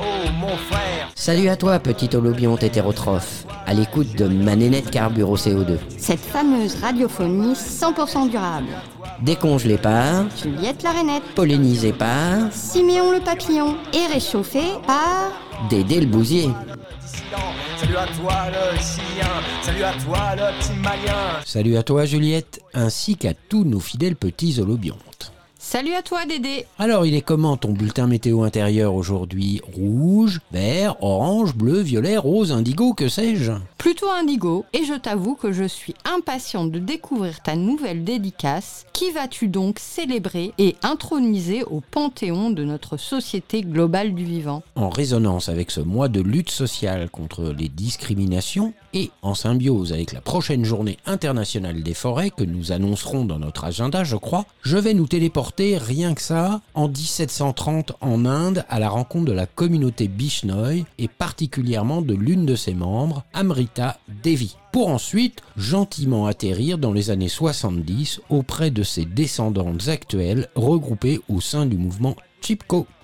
oh mon frère. Salut à toi, petit holobionte hétérotrophe, à l'écoute de ma nénette carbure au CO2. Cette fameuse radiophonie 100% durable. Décongelée par, Juliette la rainette, pollinisée par, Siméon le papillon et réchauffée par... Dédé le bousier. Salut à toi le chien, salut à toi le petit malien. Salut à toi Juliette, ainsi qu'à tous nos fidèles petits holobiontes. Salut à toi Dédé. Alors il est comment ton bulletin météo intérieur aujourd'hui? Rouge, vert, orange, bleu, violet, rose, indigo, que sais-je? Plutôt indigo, et je t'avoue que je suis impatiente de découvrir ta nouvelle dédicace. Qui vas-tu donc célébrer et introniser au panthéon de notre société globale du vivant? En résonance avec ce mois de lutte sociale contre les discriminations et en symbiose avec la prochaine journée internationale des forêts que nous annoncerons dans notre agenda, je crois, je vais nous téléporter rien que ça en 1730 en Inde à la rencontre de la communauté Bishnoi et particulièrement de l'une de ses membres, Amrita Devi pour ensuite gentiment atterrir dans les années 70 auprès de ses descendantes actuelles regroupées au sein du mouvement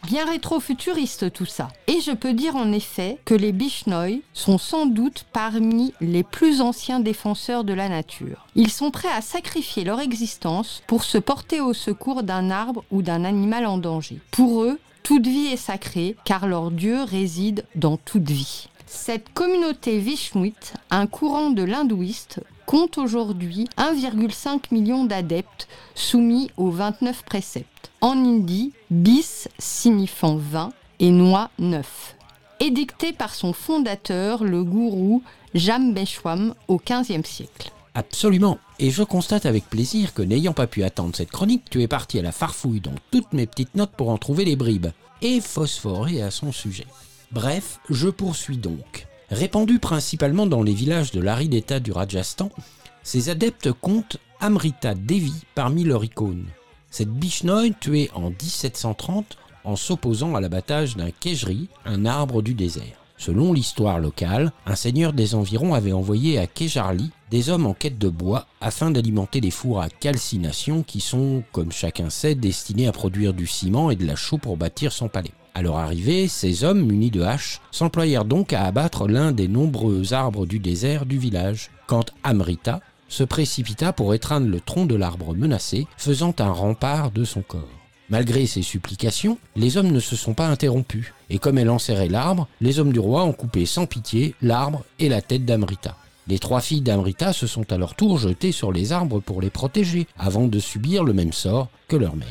Bien rétro-futuriste tout ça. Et je peux dire en effet que les Bishnoi sont sans doute parmi les plus anciens défenseurs de la nature. Ils sont prêts à sacrifier leur existence pour se porter au secours d'un arbre ou d'un animal en danger. Pour eux, toute vie est sacrée car leur Dieu réside dans toute vie. Cette communauté vishnouite, un courant de l'hindouiste, compte aujourd'hui 1,5 million d'adeptes soumis aux 29 préceptes. En hindi, bis signifiant 20 et noix 9. Édicté par son fondateur, le gourou Jambeshwam au XVe siècle. Absolument. Et je constate avec plaisir que n'ayant pas pu attendre cette chronique, tu es parti à la farfouille dans toutes mes petites notes pour en trouver les bribes. Et phosphorer à son sujet. Bref, je poursuis donc. Répandus principalement dans les villages de l'aride état du Rajasthan, ces adeptes comptent Amrita Devi parmi leurs icônes. Cette Bishnoi tuée en 1730 en s'opposant à l'abattage d'un Kejri, un arbre du désert. Selon l'histoire locale, un seigneur des environs avait envoyé à Kejarli des hommes en quête de bois afin d'alimenter des fours à calcination qui sont, comme chacun sait, destinés à produire du ciment et de la chaux pour bâtir son palais. À leur arrivée, ces hommes munis de haches s'employèrent donc à abattre l'un des nombreux arbres du désert du village, quand Amrita se précipita pour étreindre le tronc de l'arbre menacé, faisant un rempart de son corps. Malgré ses supplications, les hommes ne se sont pas interrompus, et comme elle enserrait l'arbre, les hommes du roi ont coupé sans pitié l'arbre et la tête d'Amrita. Les trois filles d'Amrita se sont à leur tour jetées sur les arbres pour les protéger, avant de subir le même sort que leur mère.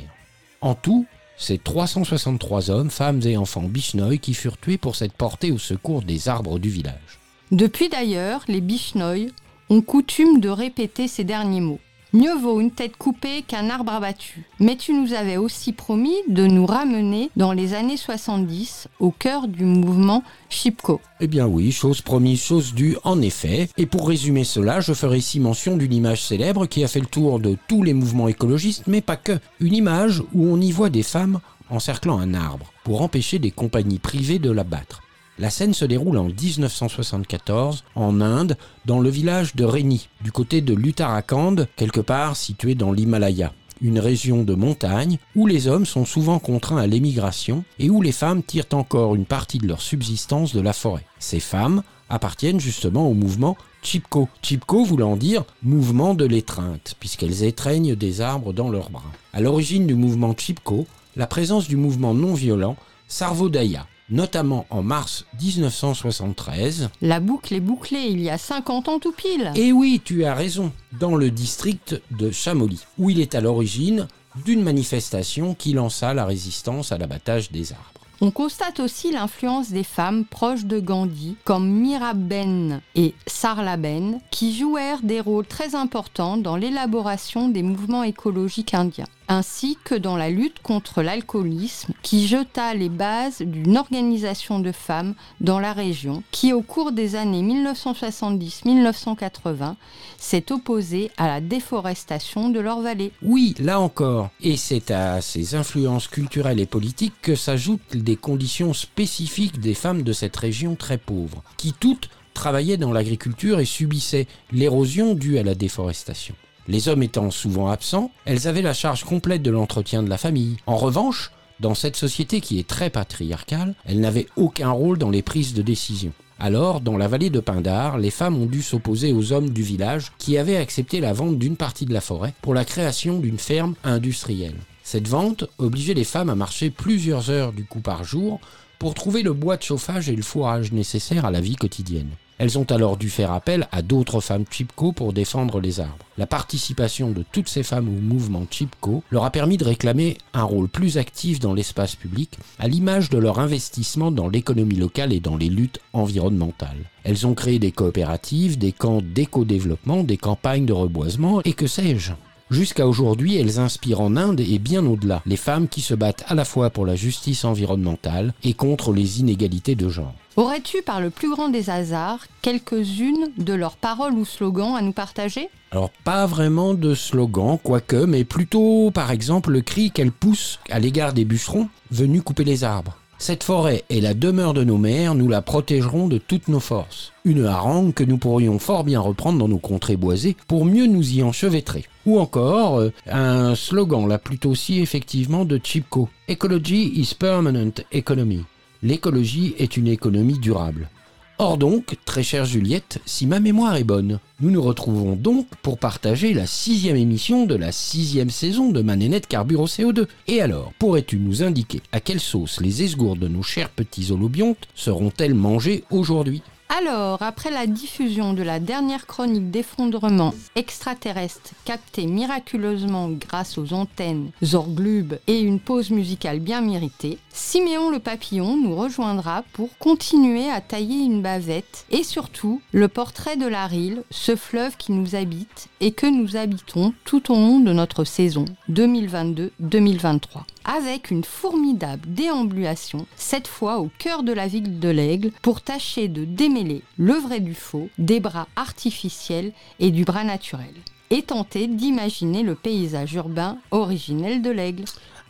En tout, c'est 363 hommes, femmes et enfants Bishnoi qui furent tués pour s'être portés au secours des arbres du village. Depuis d'ailleurs, les Bishnoi ont coutume de répéter ces derniers mots. Mieux vaut une tête coupée qu'un arbre abattu. Mais tu nous avais aussi promis de nous ramener dans les années 70 au cœur du mouvement Chipko. Eh bien oui, chose promise, chose due, en effet. Et pour résumer cela, je ferai ici mention d'une image célèbre qui a fait le tour de tous les mouvements écologistes, mais pas que. Une image où on y voit des femmes encerclant un arbre pour empêcher des compagnies privées de l'abattre. La scène se déroule en 1974 en Inde, dans le village de Reni, du côté de l'Uttarakhand, quelque part situé dans l'Himalaya, une région de montagne où les hommes sont souvent contraints à l'émigration et où les femmes tirent encore une partie de leur subsistance de la forêt. Ces femmes appartiennent justement au mouvement Chipko. Chipko voulant dire mouvement de l'étreinte, puisqu'elles étreignent des arbres dans leurs bras. À l'origine du mouvement Chipko, la présence du mouvement non violent Sarvodaya, notamment en mars 1973. La boucle est bouclée il y a 50 ans tout pile. Et oui, tu as raison, dans le district de Chamoli, où il est à l'origine d'une manifestation qui lança la résistance à l'abattage des arbres. On constate aussi l'influence des femmes proches de Gandhi, comme Miraben et Sarlaben, qui jouèrent des rôles très importants dans l'élaboration des mouvements écologiques indiens, ainsi que dans la lutte contre l'alcoolisme, qui jeta les bases d'une organisation de femmes dans la région, qui au cours des années 1970-1980 s'est opposée à la déforestation de leur vallée. Oui, là encore. Et c'est à ces influences culturelles et politiques que s'ajoutent des conditions spécifiques des femmes de cette région très pauvre, qui toutes travaillaient dans l'agriculture et subissaient l'érosion due à la déforestation. Les hommes étant souvent absents, elles avaient la charge complète de l'entretien de la famille. En revanche, Dans cette société qui est très patriarcale, elle n'avait aucun rôle dans les prises de décision. Alors, dans la vallée de Pindar, les femmes ont dû s'opposer aux hommes du village qui avaient accepté la vente d'une partie de la forêt pour la création d'une ferme industrielle. Cette vente obligeait les femmes à marcher plusieurs heures du coup par jour pour trouver le bois de chauffage et le fourrage nécessaires à la vie quotidienne. Elles ont alors dû faire appel à d'autres femmes Chipko pour défendre les arbres. La participation de toutes ces femmes au mouvement Chipko leur a permis de réclamer un rôle plus actif dans l'espace public, à l'image de leur investissement dans l'économie locale et dans les luttes environnementales. Elles ont créé des coopératives, des camps d'éco-développement, des campagnes de reboisement et que sais-je. Jusqu'à aujourd'hui, elles inspirent en Inde et bien au-delà les femmes qui se battent à la fois pour la justice environnementale et contre les inégalités de genre. Aurais-tu, par le plus grand des hasards, quelques-unes de leurs paroles ou slogans à nous partager? Alors pas vraiment de slogan, quoique, mais plutôt par exemple le cri qu'elle pousse à l'égard des bûcherons venus couper les arbres. Cette forêt est la demeure de nos mères, nous la protégerons de toutes nos forces. Une harangue que nous pourrions fort bien reprendre dans nos contrées boisées pour mieux nous y enchevêtrer. Ou encore euh, un slogan là plutôt si effectivement de Chipko. Ecology is permanent economy. L'écologie est une économie durable. Or donc, très chère Juliette, si ma mémoire est bonne, nous nous retrouvons donc pour partager la sixième émission de la sixième saison de ma nénette Carbure au CO2. Et alors, pourrais-tu nous indiquer à quelle sauce les esgourdes de nos chers petits holobiontes seront-elles mangées aujourd'hui? Alors, après la diffusion de la dernière chronique d'effondrement extraterrestre captée miraculeusement grâce aux antennes Zorglub et une pause musicale bien méritée, Siméon le papillon nous rejoindra pour continuer à tailler une bavette et surtout le portrait de la Rille, ce fleuve qui nous habite et que nous habitons tout au long de notre saison 2022-2023. Avec une formidable déambulation, cette fois au cœur de la ville de l'Aigle, pour tâcher de démêler le vrai du faux, des bras artificiels et du bras naturel. Et tenter d'imaginer le paysage urbain originel de l'Aigle.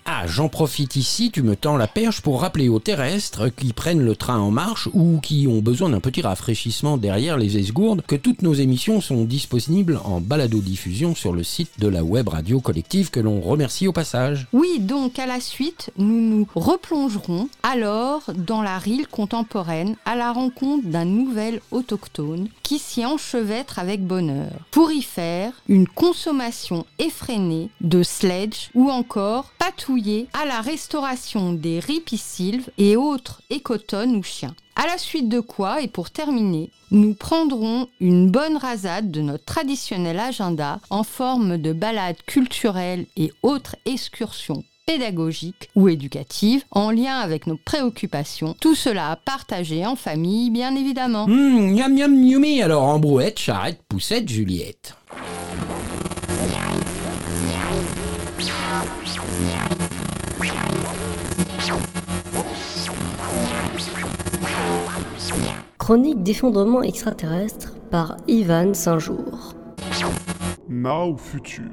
Ah, j'en profite ici, tu me tends la perche pour rappeler aux terrestres qui prennent le train en marche ou qui ont besoin d'un petit rafraîchissement derrière les esgourdes que toutes nos émissions sont disponibles en balado-diffusion sur le site de la web radio collective que l'on remercie au passage. Oui, donc à la suite, nous nous replongerons alors dans la rille contemporaine à la rencontre d'un nouvel autochtone qui s'y enchevêtre avec bonheur pour y faire une consommation effrénée de sledge ou encore à la restauration des ripisylves et autres écotones ou chiens. À la suite de quoi, et pour terminer, nous prendrons une bonne rasade de notre traditionnel agenda en forme de balades culturelles et autres excursions pédagogiques ou éducatives en lien avec nos préoccupations. Tout cela à partager en famille, bien évidemment. Hum, miam miam alors en brouette, charrette, poussette, Juliette. Chronique d'effondrement extraterrestre par Ivan Saint-Jour. Now Future.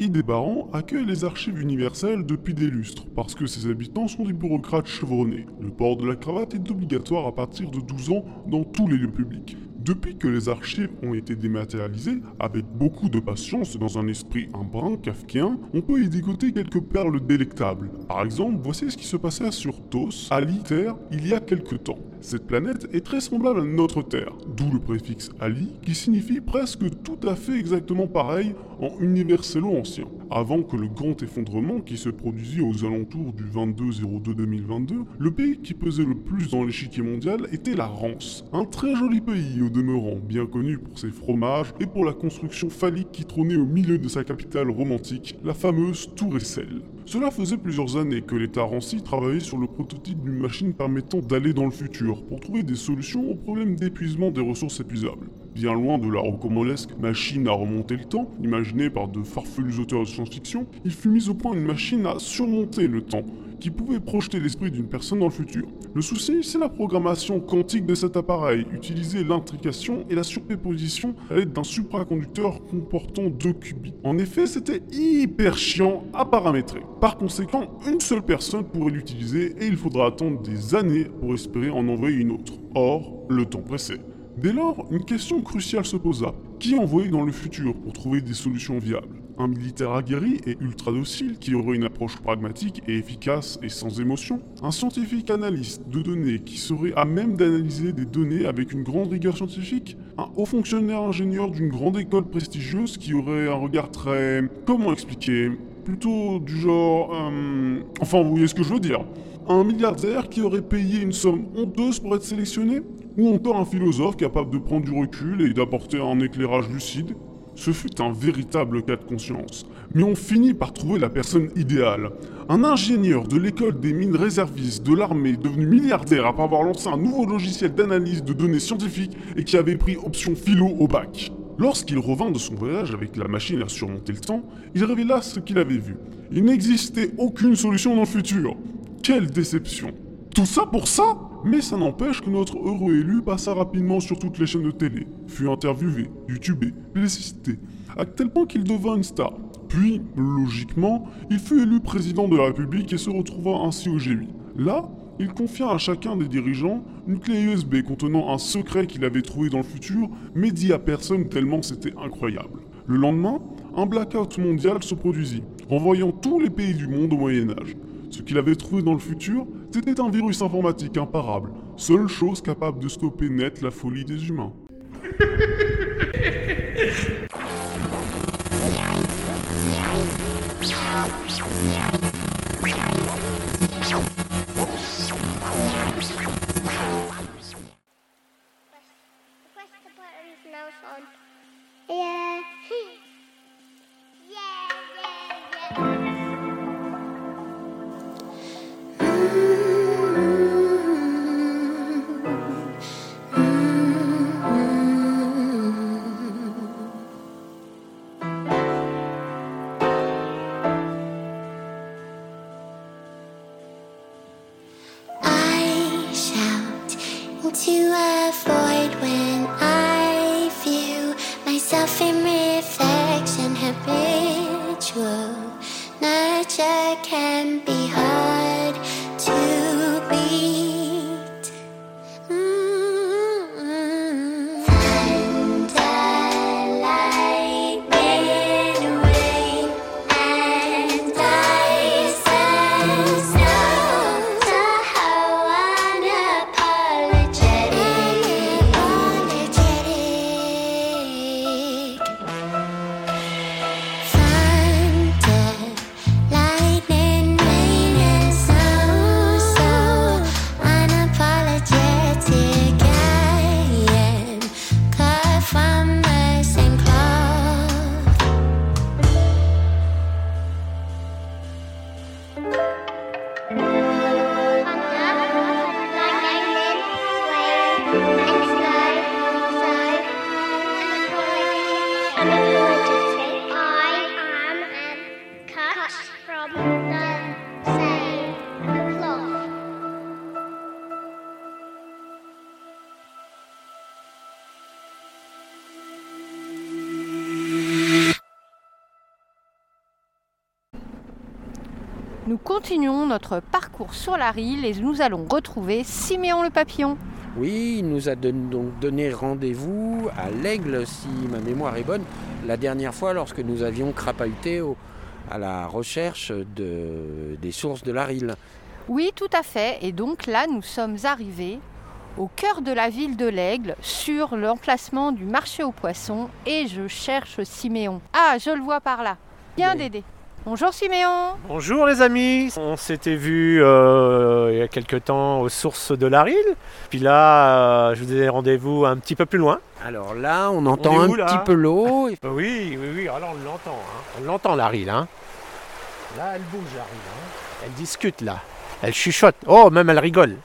Idébaran accueille les archives universelles depuis des lustres, parce que ses habitants sont des bureaucrates chevronnés. Le port de la cravate est obligatoire à partir de 12 ans dans tous les lieux publics. Depuis que les archives ont été dématérialisées, avec beaucoup de patience et dans un esprit un brin kafkien, on peut y dégoter quelques perles délectables. Par exemple, voici ce qui se passait sur Tos, Ali, Terre, il y a quelques temps. Cette planète est très semblable à notre Terre, d'où le préfixe Ali, qui signifie presque tout à fait exactement pareil en universello ancien. Avant que le grand effondrement qui se produisit aux alentours du 22-02-2022, le pays qui pesait le plus dans l'échiquier mondial était la Rance, un très joli pays au demeurant, bien connu pour ses fromages et pour la construction phallique qui trônait au milieu de sa capitale romantique, la fameuse Tour Eiffel. Cela faisait plusieurs années que l'État rancy travaillait sur le prototype d'une machine permettant d'aller dans le futur pour trouver des solutions au problème d'épuisement des ressources épuisables. Bien loin de la rocambolesque machine à remonter le temps, imaginée par de farfelus auteurs de science-fiction, il fut mis au point une machine à surmonter le temps, qui pouvait projeter l'esprit d'une personne dans le futur. Le souci, c'est la programmation quantique de cet appareil, utiliser l'intrication et la surposition à l'aide d'un supraconducteur comportant deux qubits. En effet, c'était hyper chiant à paramétrer. Par conséquent, une seule personne pourrait l'utiliser et il faudra attendre des années pour espérer en envoyer une autre. Or, le temps pressait. Dès lors, une question cruciale se posa. Qui envoyer dans le futur pour trouver des solutions viables? Un militaire aguerri et ultra docile qui aurait une approche pragmatique et efficace et sans émotion? Un scientifique analyste de données qui serait à même d'analyser des données avec une grande rigueur scientifique? Un haut fonctionnaire ingénieur d'une grande école prestigieuse qui aurait un regard très... comment expliquer? Plutôt du genre... euh, Enfin, vous voyez ce que je veux dire un milliardaire qui aurait payé une somme honteuse pour être sélectionné Ou encore un philosophe capable de prendre du recul et d'apporter un éclairage lucide Ce fut un véritable cas de conscience. Mais on finit par trouver la personne idéale. Un ingénieur de l'école des mines réservistes de l'armée devenu milliardaire après avoir lancé un nouveau logiciel d'analyse de données scientifiques et qui avait pris option philo au bac. Lorsqu'il revint de son voyage avec la machine à surmonter le temps, il révéla ce qu'il avait vu. Il n'existait aucune solution dans le futur. Quelle déception Tout ça pour ça? Mais ça n'empêche que notre heureux élu passa rapidement sur toutes les chaînes de télé, fut interviewé, youtubé, plébiscité, à tel point qu'il devint une star. Puis, logiquement, il fut élu président de la République et se retrouva ainsi au G8. Là, il confia à chacun des dirigeants une clé USB contenant un secret qu'il avait trouvé dans le futur, mais dit à personne tellement c'était incroyable. Le lendemain, un blackout mondial se produisit, renvoyant tous les pays du monde au Moyen Âge. Ce qu'il avait trouvé dans le futur, c'était un virus informatique imparable, seule chose capable de stopper net la folie des humains. Yeah. continuons notre parcours sur la Rille et nous allons retrouver Siméon le papillon. Oui, il nous a don- donc donné rendez-vous à l'Aigle, si ma mémoire est bonne, la dernière fois lorsque nous avions crapahuté au- à la recherche de- des sources de la Rille. Oui, tout à fait. Et donc là, nous sommes arrivés au cœur de la ville de l'Aigle, sur l'emplacement du marché aux poissons, et je cherche Siméon. Ah, je le vois par là. Bien, Oui. Bonjour Siméon. Bonjour les amis, on s'était vu euh, il y a quelque temps aux sources de la Rille. Puis là, euh, je vous ai rendez-vous un petit peu plus loin. Alors là, on entend un là petit peu l'eau. Euh, Oui, oui, oui, alors on l'entend. hein. On l'entend la Rille. Hein. Là, elle bouge la Rille. hein. Elle discute là. Elle chuchote. Oh, même elle rigole.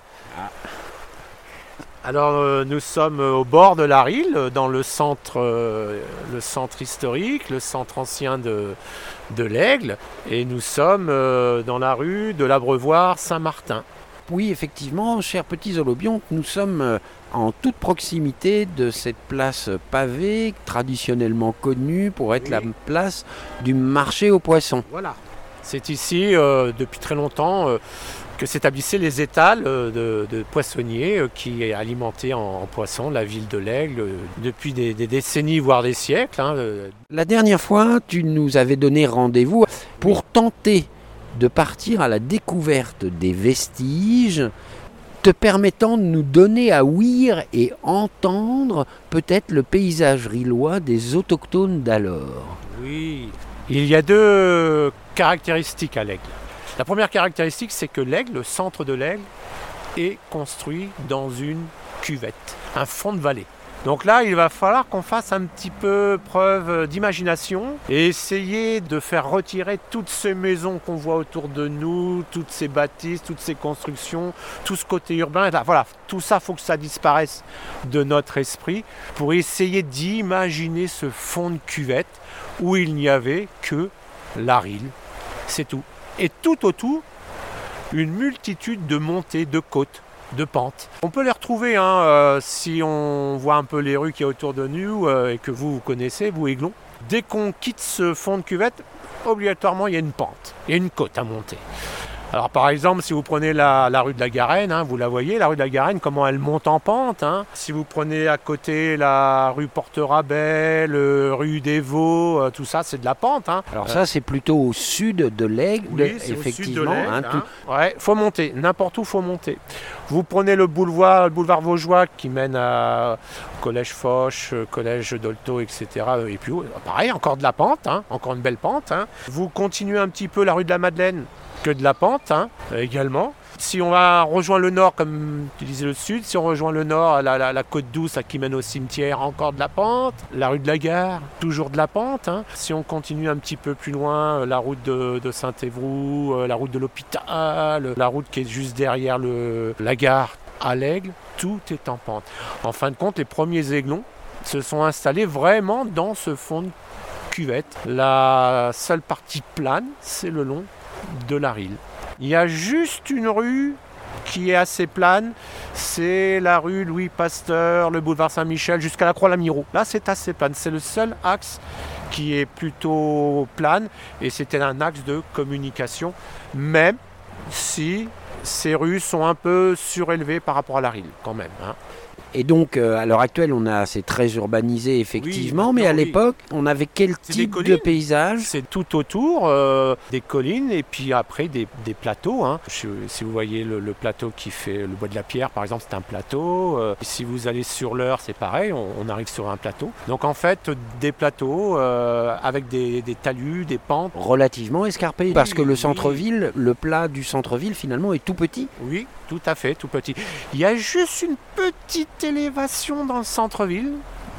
Alors euh, nous sommes euh, au bord de la Rille, euh, dans le centre, euh, le centre historique, le centre ancien de, de l'Aigle, et nous sommes euh, dans la rue de l'Abreuvoir Saint-Martin. Oui, effectivement, chers petits holobions, nous sommes en toute proximité de cette place pavée, traditionnellement connue pour être Oui. la place du marché aux poissons. Voilà. C'est ici, depuis très longtemps, que s'établissaient les étals euh, de, de poissonniers euh, qui alimentaient en, en poissons la ville de l'Aigle euh, depuis des, des décennies, voire des siècles. hein. La dernière fois, tu nous avais donné rendez-vous pour tenter de partir à la découverte des vestiges, te permettant de nous donner à ouïr et entendre peut-être le paysage rillois des autochtones d'alors. Oui, il y a deux caractéristiques à l'aigle. La première caractéristique, c'est que l'aigle, le centre de l'aigle, est construit dans une cuvette, un fond de vallée. Donc là, il va falloir qu'on fasse un petit peu preuve d'imagination et essayer de faire retirer toutes ces maisons qu'on voit autour de nous, toutes ces bâtisses, toutes ces constructions, tout ce côté urbain. Là, Voilà, tout ça, faut que ça disparaisse de notre esprit pour essayer d'imaginer ce fond de cuvette où il n'y avait que l'aril. C'est tout. Et tout autour, une multitude de montées, de côtes, de pentes. On peut les retrouver hein, euh, si on voit un peu les rues qui y a autour de nous euh, et que vous, vous connaissez, vous Aiglon. Dès qu'on quitte ce fond de cuvette, obligatoirement il y a une pente, il y a une côte à monter. Alors par exemple, si vous prenez la, la rue de la Garenne, hein, vous la voyez, la rue de la Garenne, comment elle monte en pente. hein. Si vous prenez à côté la rue Porte-Rabel, euh, rue des Vaux, euh, tout ça, c'est de la pente. hein. Alors ça, c'est plutôt au sud de l'Aigle, Oui, c'est au sud de effectivement. tout- Ouais, faut monter, n'importe où faut monter. Vous prenez le boulevard, le boulevard Vaugeois qui mène à collège Foch, euh, collège Dolto, etc. euh, Et puis oh, pareil, encore de la pente, encore une belle pente. Vous continuez un petit peu la rue de la Madeleine, que de la pente hein, également. Si on va rejoindre le nord, comme tu disais le sud, si on rejoint le nord, la, côte douce qui mène au cimetière, encore de la pente. La rue de la gare, toujours de la pente. hein. Si on continue un petit peu plus loin, euh, la route de, de Saint-Évroult, euh, la route de l'hôpital, euh, la route qui est juste derrière le, la gare à l'Aigle, tout est en pente. En fin de compte, les premiers aiglons se sont installés vraiment dans ce fond de cuvette. La seule partie plane, c'est le long de la Rille. Il y a juste une rue qui est assez plane, c'est la rue Louis Pasteur, le boulevard Saint-Michel jusqu'à la Croix-Lamirault. Là, c'est assez plane. C'est le seul axe qui est plutôt plane et c'était un axe de communication, même si ces rues sont un peu surélevées par rapport à la Rille, quand même. hein. Et donc, euh, à l'heure actuelle, on a, c'est très urbanisé, effectivement, mais à oui. l'époque, on avait quel type de paysage C'est tout autour euh, des collines et puis après des, des plateaux. hein. Je- Si vous voyez le, le plateau qui fait le bois de la pierre, par exemple, c'est un plateau. Euh, si vous allez sur l'heure, c'est pareil, on, on arrive sur un plateau. Donc en fait, des plateaux avec des, des talus, des pentes. Relativement escarpé, parce que le oui. centre-ville, le plat du centre-ville, finalement, est tout petit. Oui, tout à fait, tout petit. Il y a juste une petite élévation dans le centre-ville,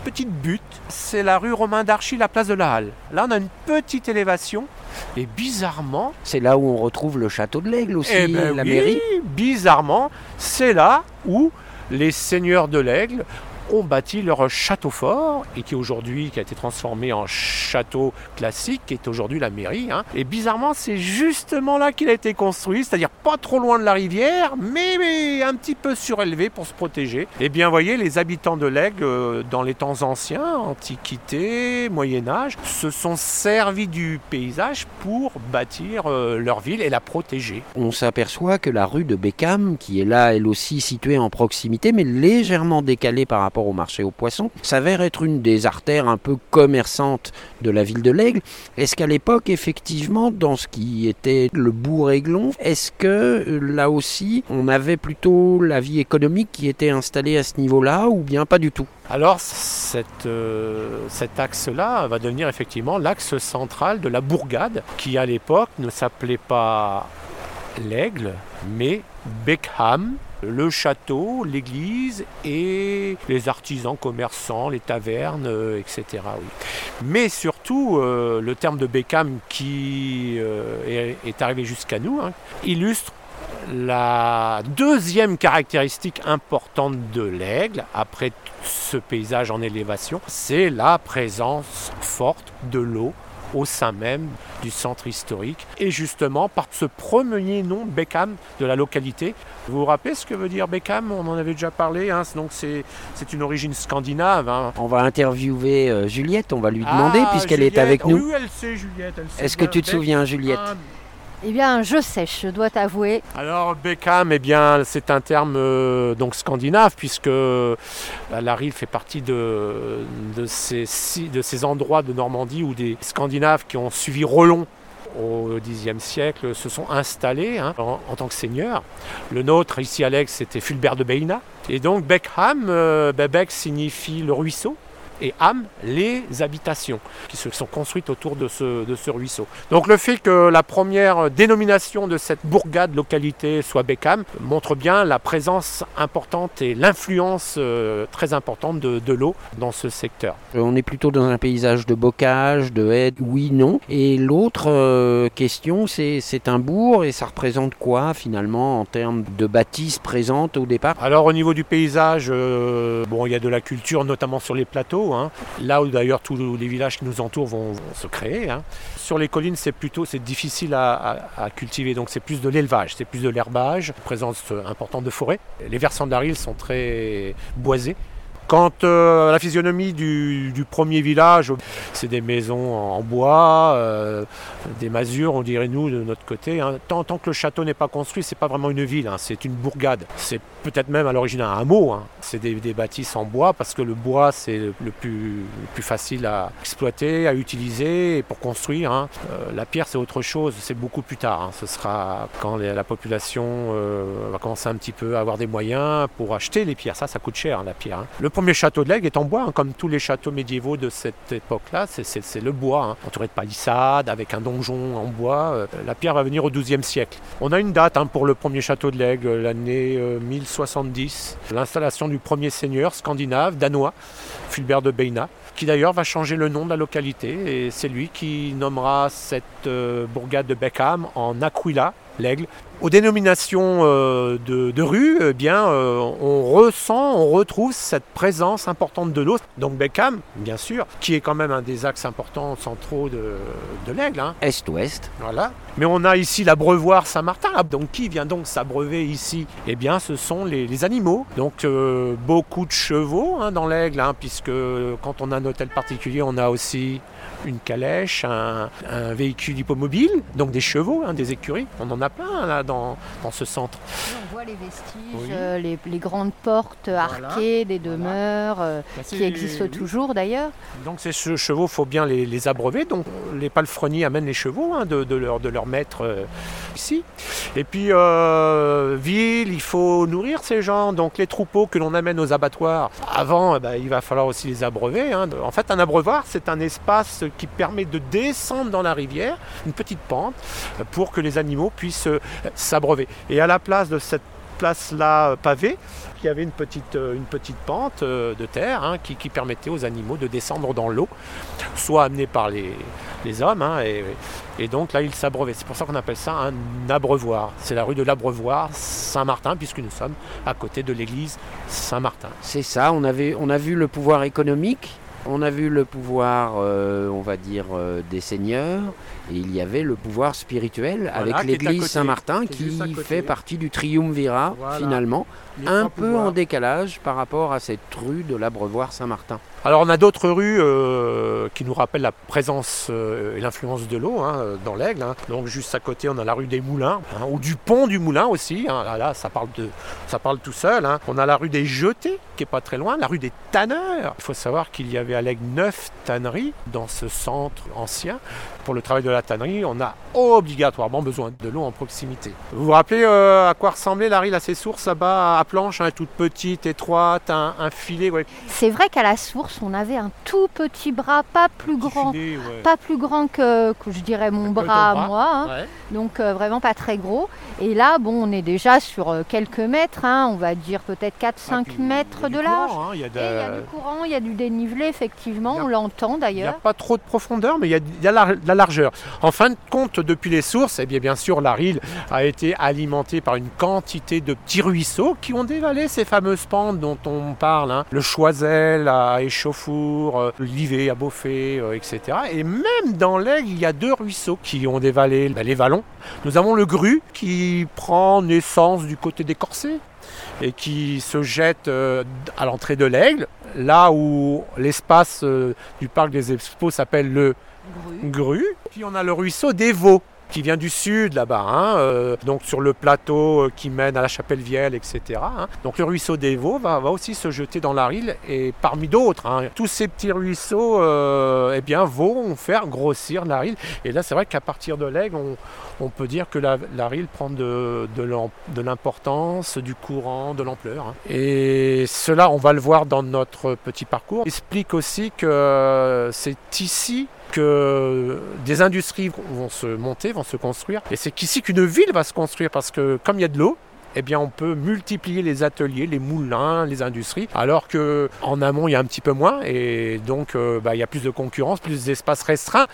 petite butte. C'est la rue Romain d'Archy, la place de la Halle. Là, on a une petite élévation. Et bizarrement, C'est là où on retrouve le château de l'Aigle aussi, Eh ben la oui, mairie. Bizarrement, c'est là où les seigneurs de l'Aigle ont bâti leur château fort et qui aujourd'hui a été transformé en château classique qui est aujourd'hui la mairie hein. et bizarrement c'est justement là qu'il a été construit c'est-à-dire pas trop loin de la rivière mais, mais un petit peu surélevé pour se protéger et bien voyez les habitants de l'Aigle euh, dans les temps anciens antiquité Moyen Âge se sont servis du paysage pour bâtir euh, leur ville et la protéger On s'aperçoit que la rue de Beckham, qui est là, elle aussi située en proximité, mais légèrement décalée par rapport au marché aux poissons, s'avère être une des artères un peu commerçantes de la ville de l'Aigle. Est-ce qu'à l'époque, effectivement, dans ce qui était le bourg aiglon, est-ce que euh, là aussi, on avait plutôt la vie économique qui était installée à ce niveau-là, ou bien pas du tout? Alors euh, cet axe-là va devenir effectivement l'axe central de la bourgade qui à l'époque ne s'appelait pas l'Aigle mais Beckham, le château, l'église et les artisans commerçants, les tavernes, euh, etc. Mais surtout euh, le terme de Beckham qui euh, est, est arrivé jusqu'à nous hein, illustre la deuxième caractéristique importante de l'aigle, après ce paysage en élévation, c'est la présence forte de l'eau au sein même du centre historique. Et justement, par ce premier nom, Beckham, de la localité. Vous vous rappelez ce que veut dire Beckham? On en avait déjà parlé. hein. Donc c'est c'est une origine scandinave. hein. On va interviewer euh, Juliette, on va lui demander, Ah, puisqu'elle est avec nous. Oui, elle sait, Juliette. elle sait Est-ce que tu te souviens, Juliette? Eh bien, je sèche, je dois t'avouer. Alors Beckham, eh bien, c'est un terme euh, donc scandinave puisque euh, la Rille fait partie de, ces, endroits de Normandie où des Scandinaves qui ont suivi Rollon au Xe siècle se sont installés hein, en, tant que seigneurs. Le nôtre ici l'Aix c'était Fulbert de Beina. Et donc Beckham, euh, ben, Bec signifie le ruisseau et Ham, les habitations qui se sont construites autour de ce, de ce ruisseau. Donc le fait que la première dénomination de cette bourgade localité soit Beckham montre bien la présence importante et l'influence euh, très importante de, de l'eau dans ce secteur. Euh, On est plutôt dans un paysage de bocage, de haies, oui, non. Et l'autre euh, question, c'est c'est un bourg et ça représente quoi finalement en termes de bâtisse présente au départ? Alors au niveau du paysage, euh, bon, il y a de la culture notamment sur les plateaux, hein, là où d'ailleurs tous les villages qui nous entourent vont, se créer. hein. Sur les collines, c'est plutôt difficile à, cultiver, donc c'est plus de l'élevage, c'est plus de l'herbage, présence importante de forêt. Les versants de la Rille sont très boisés. Quant euh, à la physionomie du, premier village, c'est des maisons en bois, euh, des masures, on dirait nous de notre côté. hein. Tant, que le château n'est pas construit, c'est pas vraiment une ville, hein, c'est une bourgade. C'est peut-être même à l'origine un hameau. hein. C'est des, bâtisses en bois parce que le bois c'est le plus, le plus facile à exploiter, à utiliser et pour construire. Euh, la pierre c'est autre chose, c'est beaucoup plus tard. Ce sera quand la population euh, va commencer un petit peu à avoir des moyens pour acheter les pierres. Ça, ça coûte cher la pierre. Premier château de l'Aigle est en bois, hein, comme tous les châteaux médiévaux de cette époque-là. C'est- le bois, hein, entouré de palissades, avec un donjon en bois. Euh, La pierre va venir au XIIe siècle. On a une date hein, pour le premier château de l'Aigle, l'année euh, 1070. L'installation du premier seigneur scandinave, danois, Fulbert de Beina, qui d'ailleurs va changer le nom de la localité. Et c'est lui qui nommera cette euh, bourgade de Beckham en Aquila, l'Aigle. Aux dénominations euh, de, de rues, eh bien, euh, on ressent, on retrouve cette présence importante de l'eau. Donc Beckham, bien sûr, qui est quand même un des axes importants centraux de, de l'Aigle. hein. Est-ouest. Voilà. Mais on a ici l'abreuvoir Saint-Martin. Ah, Donc qui vient donc s'abreuver ici? Eh bien, ce sont les, les animaux. Donc euh, beaucoup de chevaux hein, dans l'Aigle, hein, puisque quand on a un hôtel particulier, on a aussi une calèche, un, un véhicule hippomobile, donc des chevaux, hein, des écuries. On en a plein là dans, dans ce centre. On voit les vestiges, Oui. euh, les, les grandes portes arquées des demeures euh, Bah, qui existent toujours d'ailleurs. Donc ces che- chevaux, faut bien les, les abreuver. Donc les palefreniers amènent les chevaux hein, de, de leur, de leur maître euh, ici. Et puis euh, ville, il faut nourrir ces gens. Donc les troupeaux que l'on amène aux abattoirs, avant, eh ben, il va falloir aussi les abreuver. hein. En fait, un abreuvoir, c'est un espace qui permet de descendre dans la rivière, une petite pente, euh, pour que les animaux puissent euh, s'abreuver. Et à la place de cette place-là euh, pavée, il y avait une petite, une petite pente de terre hein, qui, qui permettait aux animaux de descendre dans l'eau, soit amenés par les, les hommes, hein, et, et donc là ils s'abreuvaient. C'est pour ça qu'on appelle ça un abreuvoir. C'est la rue de l'abreuvoir Saint-Martin, puisque nous sommes à côté de l'église Saint-Martin. C'est ça, on, avait, on a vu le pouvoir économique, on a vu le pouvoir, euh, on va dire, euh, des seigneurs, et il y avait le pouvoir spirituel Voilà, avec l'église Saint-Martin qui fait partie du triumvirat Voilà. finalement, Les un peu pouvoirs. en décalage par rapport à cette rue de l'abreuvoir Saint-Martin. Alors on a d'autres rues euh, qui nous rappellent la présence euh, et l'influence de l'eau hein, dans l'Aigle. hein. Donc juste à côté on a la rue des Moulins, hein, ou du pont du Moulin aussi. hein. Là, ça, parle tout seul. On a la rue des Jetés qui est pas très loin, la rue des Tanneurs. Il faut savoir qu'il y avait à l'Aigle neuf tanneries dans ce centre ancien. Pour le travail de la tannerie, on a obligatoirement besoin de l'eau en proximité. Vous vous rappelez euh, à quoi ressemblait la rille à ses sources là-bas à planche, hein, toute petite, étroite, un, un filet ouais, C'est vrai qu'à la source, on avait un tout petit bras, pas plus grand, filet, ouais. pas plus grand que, que je dirais mon bras à moi, hein. Ouais. donc euh, vraiment pas très gros. Et là, bon, on est déjà sur euh, quelques mètres, hein, on va dire peut-être 4-5 Ah, mètres de large. Il y a de- Et il y a du courant, il y a du dénivelé, effectivement, a- on l'entend il n'y a d'ailleurs. pas trop de profondeur, mais il y a, il y a la, la largeur. En fin de compte, depuis les sources, eh bien, bien sûr, la Rille a été alimentée par une quantité de petits ruisseaux qui ont dévalé ces fameuses pentes dont on parle. hein. Le Choisel à Échauffour, euh, Livet à Beaufay, euh, etc. Et même dans l'Aigle, il y a deux ruisseaux qui ont dévalé ben, les vallons. Nous avons le Gru qui prend naissance du côté des Corsets et qui se jette euh, à l'entrée de l'Aigle, là où l'espace du parc des Expos s'appelle le Gru. Puis on a le ruisseau des Vaux qui vient du sud là-bas, hein, euh, donc sur le plateau euh, qui mène à la chapelle Vielle, etc. hein. Donc le ruisseau des Vaux va, aussi se jeter dans la Rille et parmi d'autres, hein, tous ces petits ruisseaux euh, eh bien, vont faire grossir la Rille. Et là, c'est vrai qu'à partir de l'Aigle, on, peut dire que la, Rille prend de, de l'importance, du courant, de l'ampleur. Et cela, on va le voir dans notre petit parcours, explique aussi que c'est ici des industries vont se monter, vont se construire. Et c'est qu'ici qu'une ville va se construire parce que comme il y a de l'eau, eh bien, on peut multiplier les ateliers, les moulins, les industries, alors que en amont, il y a un petit peu moins, et donc euh, bah, il y a plus de concurrence, plus d'espace restreint.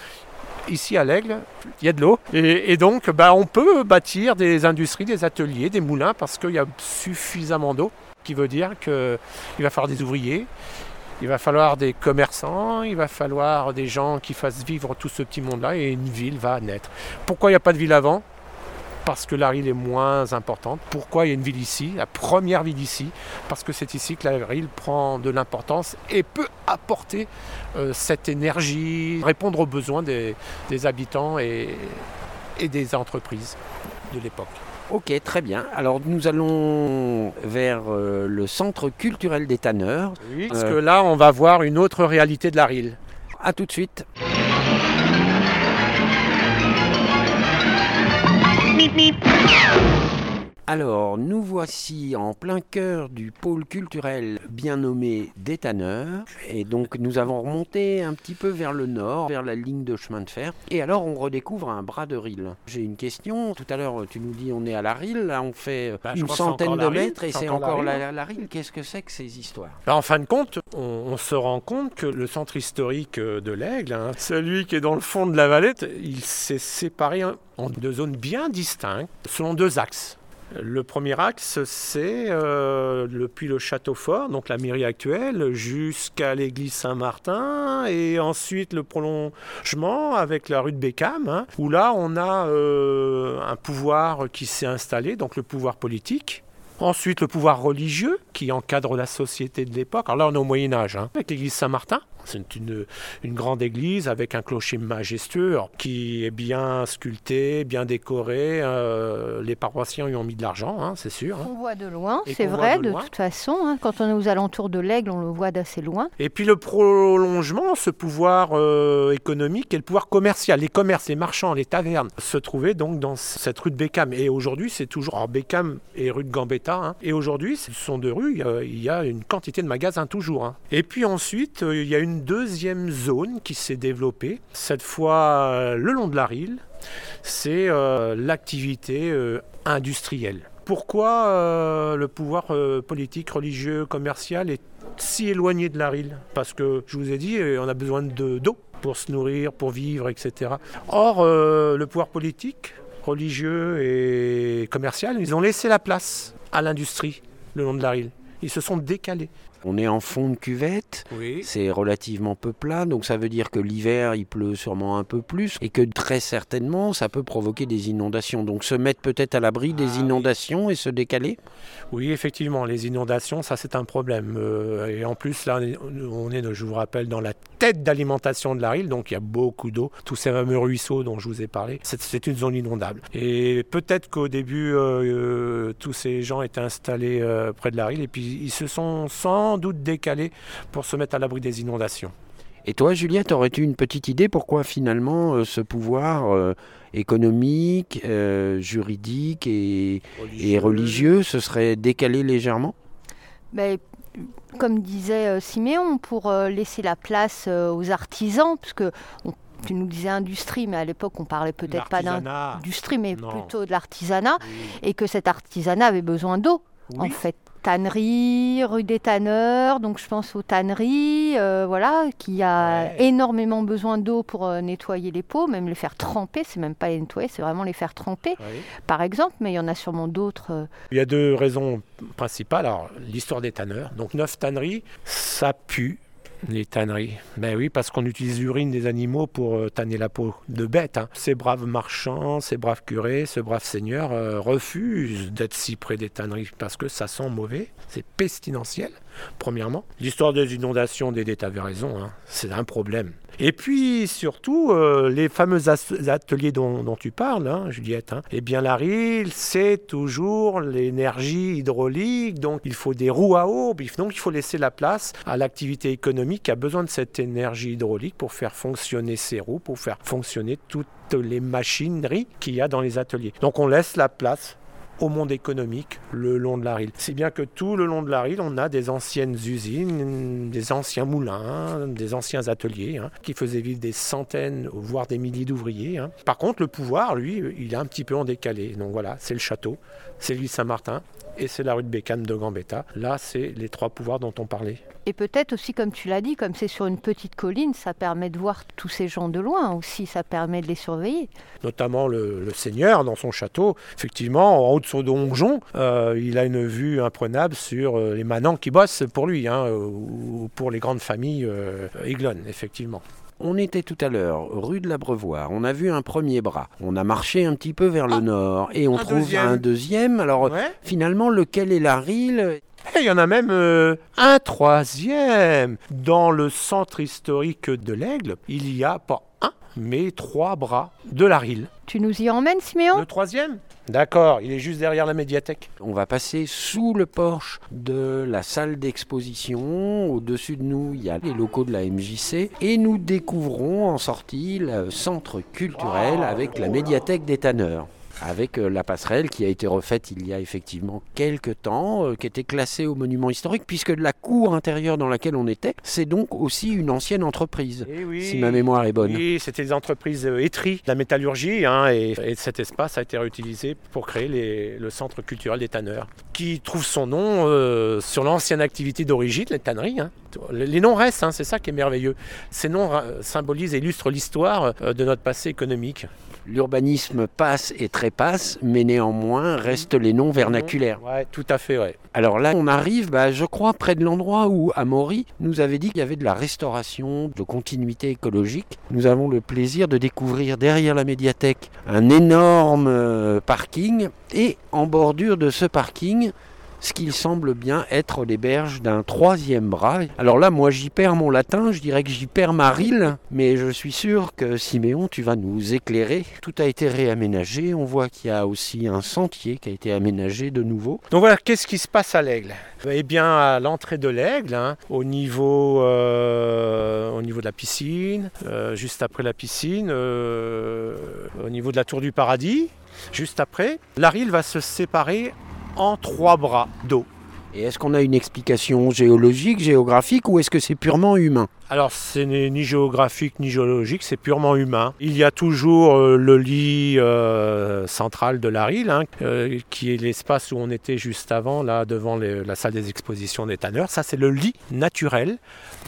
Ici à l'Aigle, il y a de l'eau, et, et donc bah, on peut bâtir des industries, des ateliers, des moulins, parce qu'il y a suffisamment d'eau, ce qui veut dire qu'il va falloir des ouvriers, il va falloir des commerçants, il va falloir des gens qui fassent vivre tout ce petit monde-là, et une ville va naître. Pourquoi il n'y a pas de ville avant? Parce que la Rille est moins importante. Pourquoi il y a une ville ici, la première ville ici? Parce que c'est ici que la Rille prend de l'importance et peut apporter euh, cette énergie, répondre aux besoins des, habitants et des entreprises de l'époque. Ok, très bien. Alors nous allons vers euh, le centre culturel des tanneurs. Oui, parce Euh. que là, on va voir une autre réalité de la Rille. À tout de suite. Alors, nous voici en plein cœur du pôle culturel bien nommé des Tanneurs. Et donc, nous avons remonté un petit peu vers le nord, vers la ligne de chemin de fer. Et alors, on redécouvre un bras de Rille. J'ai une question. Tout à l'heure, tu nous dis on est à la Rille. Là, on fait Bah, je une centaine de mètres et C'est encore la la, Rille. la- la Rille. Qu'est-ce que c'est que ces histoires? Ben, en fin de compte, on, on se rend compte que le centre historique euh, de l'Aigle, hein, celui qui est dans le fond de la Valette, il s'est séparé en deux zones bien distinctes, selon deux axes. Le premier axe, c'est depuis le château fort, donc la mairie actuelle, jusqu'à l'église Saint-Martin, et ensuite le prolongement avec la rue de Beckham, hein, où là on a euh, un pouvoir qui s'est installé, donc le pouvoir politique. Ensuite, le pouvoir religieux qui encadre la société de l'époque. Alors là, on est au Moyen Âge, hein, avec l'église Saint-Martin. C'est une, une grande église avec un clocher majestueux qui est bien sculpté, bien décoré. Euh, les paroissiens y ont mis de l'argent, hein, c'est sûr. hein. On voit de loin, c'est vrai, de toute façon. hein. Quand on est aux alentours de l'aigle, on le voit d'assez loin. Et puis le prolongement, ce pouvoir euh, économique et le pouvoir commercial, les commerces, les marchands, les tavernes, se trouvaient donc dans cette rue de Beckham. Et aujourd'hui, c'est toujours alors Beckham et rue de Gambetta. hein. Et aujourd'hui, ce sont deux rues, il y a- une quantité de magasins toujours. Et puis ensuite, euh, il y a une deuxième zone qui s'est développée, cette fois euh, le long de la Rille. C'est euh, l'activité euh, industrielle. Pourquoi le pouvoir politique, religieux, commercial est si éloigné de la Rille Parce que, je vous ai dit, on a besoin de- d'eau pour se nourrir, pour vivre, etc. Or, le pouvoir politique, religieux et commercial, ils ont laissé la place à l'industrie le long de la Rille. Ils se sont décalés. On est en fond de cuvette. Oui. C'est relativement peu plat, donc ça veut dire que l'hiver il pleut sûrement un peu plus et que très certainement ça peut provoquer des inondations. Donc se mettre peut-être à l'abri des Ah oui. inondations et se décaler. Oui, effectivement, les inondations, ça c'est un problème. Euh, et en plus, là, on est- je vous rappelle, dans la tête d'alimentation de la Rille, donc il y a beaucoup d'eau. Tous ces fameux ruisseaux dont je vous ai parlé, c'est- une zone inondable. Et peut-être qu'au début, euh, euh, tous ces gens étaient installés près de la Rille, et puis ils se sont sans doute décalés pour se mettre à l'abri des inondations. Et toi, Juliette, aurais-tu une petite idée pourquoi finalement euh, ce pouvoir euh, économique, euh, juridique et, et religieux se serait décalé légèrement? Mais, comme disait euh, Siméon, pour euh, laisser la place euh, aux artisans, parce que on- tu nous disais industrie, mais à l'époque on parlait peut-être pas d'industrie, mais Non. plutôt de l'artisanat, Oui. et que cet artisanat avait besoin d'eau. En fait, tannerie, rue des tanneurs, donc je pense aux tanneries, euh, voilà, qui a Ouais. énormément besoin d'eau pour euh, nettoyer les pots, même les faire tremper, c'est même pas les nettoyer, c'est vraiment les faire tremper, par exemple, mais il y en a sûrement d'autres. euh, Il y a deux raisons principales. Alors, l'histoire des tanneurs. Donc, neuf tanneries, ça pue. Les tanneries. Ben oui, parce qu'on utilise l'urine des animaux pour euh, tanner la peau de bêtes. hein. Ces braves marchands, ces braves curés, ce brave seigneur euh, refusent d'être si près des tanneries parce que ça sent mauvais, c'est pestilentiel, premièrement. L'histoire des inondations, Dédé, t'avais raison, hein, c'est un problème. Et puis surtout, euh, les fameux ateliers dont, tu parles, hein, Juliette, hein, eh bien la rille, c'est toujours l'énergie hydraulique, donc il faut des roues à eau, puis donc il faut laisser la place à l'activité économique qui a besoin de cette énergie hydraulique pour faire fonctionner ces roues, pour faire fonctionner toutes les machineries qu'il y a dans les ateliers. Donc on laisse la place au monde économique le long de la Rille. C'est bien que tout le long de la Rille, on a des anciennes usines, des anciens moulins, des anciens ateliers hein, qui faisaient vivre des centaines, voire des milliers d'ouvriers. hein. Par contre, le pouvoir, lui, il est un petit peu en décalé. Donc voilà, c'est le château, c'est l'île Saint-Martin et c'est la rue de Bécane de Gambetta. Là, c'est les trois pouvoirs dont on parlait. Et peut-être aussi, comme tu l'as dit, comme c'est sur une petite colline, ça permet de voir tous ces gens de loin aussi, ça permet de les surveiller. notamment le, le seigneur dans son château. Effectivement, en haut de son donjon, euh, il a une vue imprenable sur euh, les manants qui bossent pour lui, hein, ou pour les grandes familles euh, aiglonnes, effectivement. On était tout à l'heure rue de l'Abreuvoir, on a vu un premier bras, on a marché un petit peu vers le nord et on un trouve deuxième. un deuxième. Alors Ouais. finalement, lequel est la rille? Et il y en a même euh, un troisième. Dans le centre historique de l'Aigle, il y a pas un, mais trois bras de la Rille. Tu nous y emmènes, Siméon? Le troisième? D'accord, il est juste derrière la médiathèque. On va passer sous le porche de la salle d'exposition. Au-dessus de nous, il y a les locaux de la MJC. Et nous découvrons en sortie le centre culturel avec la médiathèque des tanneurs. Avec euh, la passerelle qui a été refaite il y a effectivement quelques temps, euh, qui était classée au monument historique, puisque la cour intérieure dans laquelle on était, c'est donc aussi une ancienne entreprise, Eh oui. si ma mémoire est bonne. Oui, c'était les entreprises euh, Etri, de la métallurgie, hein, et, et cet espace a été réutilisé pour créer les- le centre culturel des tanneurs, qui trouve son nom euh, sur l'ancienne activité d'origine, les tanneries. hein. Les noms restent, hein, c'est ça qui est merveilleux. Ces noms symbolisent et illustrent l'histoire de notre passé économique. L'urbanisme passe et trépasse, mais néanmoins restent les noms vernaculaires. Ouais, tout à fait, ouais. Alors là, on arrive, bah, je crois, près de l'endroit où Amaury nous avait dit qu'il y avait de la restauration, de continuité écologique. Nous avons le plaisir de découvrir derrière la médiathèque un énorme euh, parking et en bordure de ce parking, ce qu'il semble bien être les berges d'un troisième bras. Alors là, moi j'y perds mon latin, je dirais que j'y perds ma rille, mais je suis sûr que Siméon, tu vas nous éclairer. Tout a été réaménagé, on voit qu'il y a aussi un sentier qui a été aménagé de nouveau. Donc voilà, qu'est-ce qui se passe à l'Aigle? Eh bien, à l'entrée de l'Aigle, hein, au, niveau, euh, au niveau de la piscine, euh, juste après la piscine, euh, au niveau de la Tour du Paradis, juste après, la Rille va se séparer en trois bras d'eau. Et est-ce qu'on a une explication géologique, géographique, ou est-ce que c'est purement humain? Alors, ce n'est ni géographique ni géologique, c'est purement humain. Il y a toujours euh, le lit euh, central de la Rille, hein, euh, qui est l'espace où on était juste avant, là, devant la salle des expositions des tanneurs. Ça, c'est le lit naturel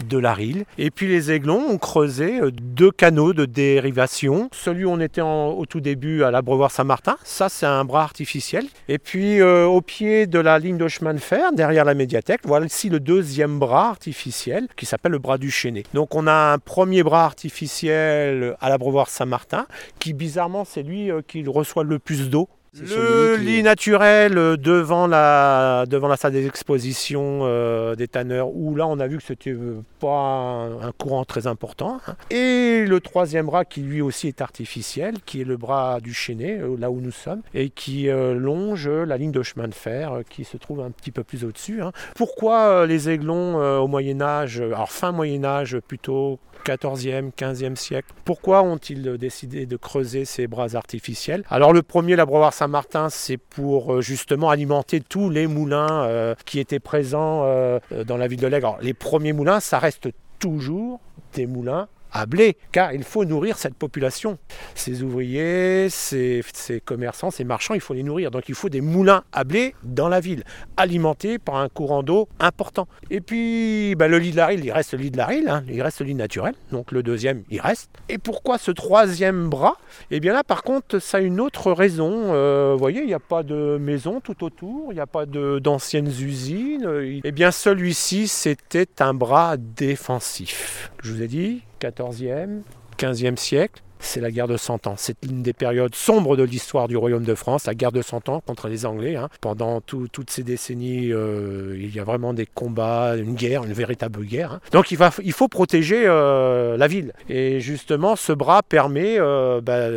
de la Rille. Et puis, les aiglons ont creusé deux canaux de dérivation. Celui où on était au tout début à l'Abreuvoir Saint-Martin, ça, c'est un bras artificiel. Et puis, au pied de la ligne de chemin de fer, derrière la médiathèque, voilà ici le deuxième bras artificiel qui s'appelle le bras du Donc on a un premier bras artificiel à l'Abreuvoir Saint-Martin qui bizarrement c'est lui euh, qui reçoit le plus d'eau. Le qui- lit naturel euh, devant la, devant la salle des expositions euh, des tanneurs où là on a vu que c'était euh, pas un, un courant très important. hein. Et le troisième bras qui lui aussi est artificiel, qui est le bras du Chénet, là où nous sommes, et qui euh, longe la ligne de chemin de fer qui se trouve un petit peu plus au-dessus. hein. Pourquoi les aiglons euh, au Moyen Âge, euh, alors fin Moyen Âge plutôt 14e, 15e siècle. Pourquoi ont-ils décidé de creuser ces bras artificiels? Alors le premier, l'abreuvoir Saint-Martin, c'est pour euh, justement alimenter tous les moulins euh, qui étaient présents euh, dans la ville de. Alors, les premiers moulins, ça reste toujours des moulins à blé, car il faut nourrir cette population. Ces ouvriers, ces, commerçants, ces marchands, il faut les nourrir. Donc il faut des moulins à blé dans la ville, alimentés par un courant d'eau important. Et puis bah, le lit de la Rille, il reste le lit de la Rille, hein, il reste le lit naturel. Donc le deuxième, il reste. Et pourquoi ce troisième bras? Eh bien là, par contre, ça a une autre raison. Euh, vous voyez, il n'y a pas de maison tout autour, il n'y a pas d'anciennes usines. Euh, Eh bien celui-ci, c'était un bras défensif. Je vous ai dit, 14e, 15e siècle. C'est la guerre de Cent Ans. C'est une des périodes sombres de l'histoire du royaume de France, la guerre de Cent Ans contre les Anglais. hein. Pendant tout- toutes ces décennies, euh, il y a vraiment des combats, une guerre, une véritable guerre. hein. Donc il, faut protéger euh, la ville. Et justement, ce bras permet, euh, bah,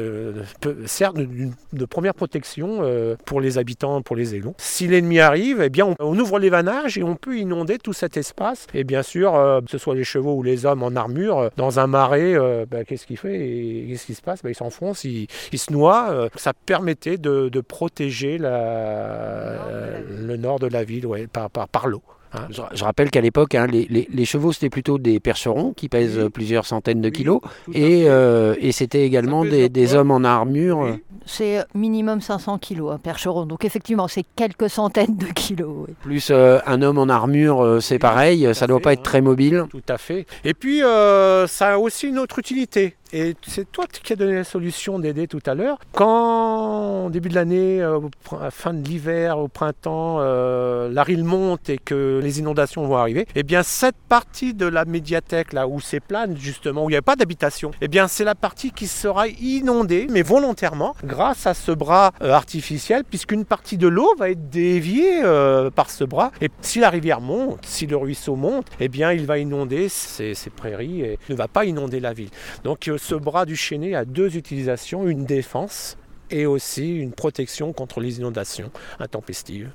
certes, de première protection pour les habitants, pour les élons. Si l'ennemi arrive, eh bien, on, ouvre les vannages et on peut inonder tout cet espace. Et bien sûr, que ce soit les chevaux ou les hommes en armure, dans un marais, bah, qu'est-ce qu'il fait? Qu'est-ce qui se passe Bah, Il s'enfonce, il, il se noie. euh, ça permettait de, de protéger la- le nord de la ville ouais, par, par, par l'eau. hein. Je, je rappelle qu'à l'époque, hein, les, les- les chevaux, c'était plutôt des percherons qui pèsent Oui. plusieurs centaines de kilos. Et, euh, et c'était également des, hommes en armure. Oui. C'est minimum 500 kilos, un percheron. Donc effectivement, c'est quelques centaines de kilos. oui. Plus euh, un homme en armure, euh, c'est pareil, ça doit fait, pas être hein. très mobile. Tout à fait. Et puis, euh, ça a aussi une autre utilité. Et c'est toi qui as donné la solution d'aider tout à l'heure. Quand, au début de l'année, euh, fin de l'hiver, au printemps, euh, la rille monte et que les inondations vont arriver, eh bien, cette partie de la médiathèque, là où c'est plane, justement, où il n'y a pas d'habitation, eh bien, c'est la partie qui sera inondée, mais volontairement, grâce à ce bras euh, artificiel, puisqu'une partie de l'eau va être déviée euh, par ce bras. Et si la rivière monte, si le ruisseau monte, eh bien, il va inonder ces, ces prairies et ne va pas inonder la ville. Donc, ce bras du Chénet a deux utilisations, une défense et aussi une protection contre les inondations intempestives.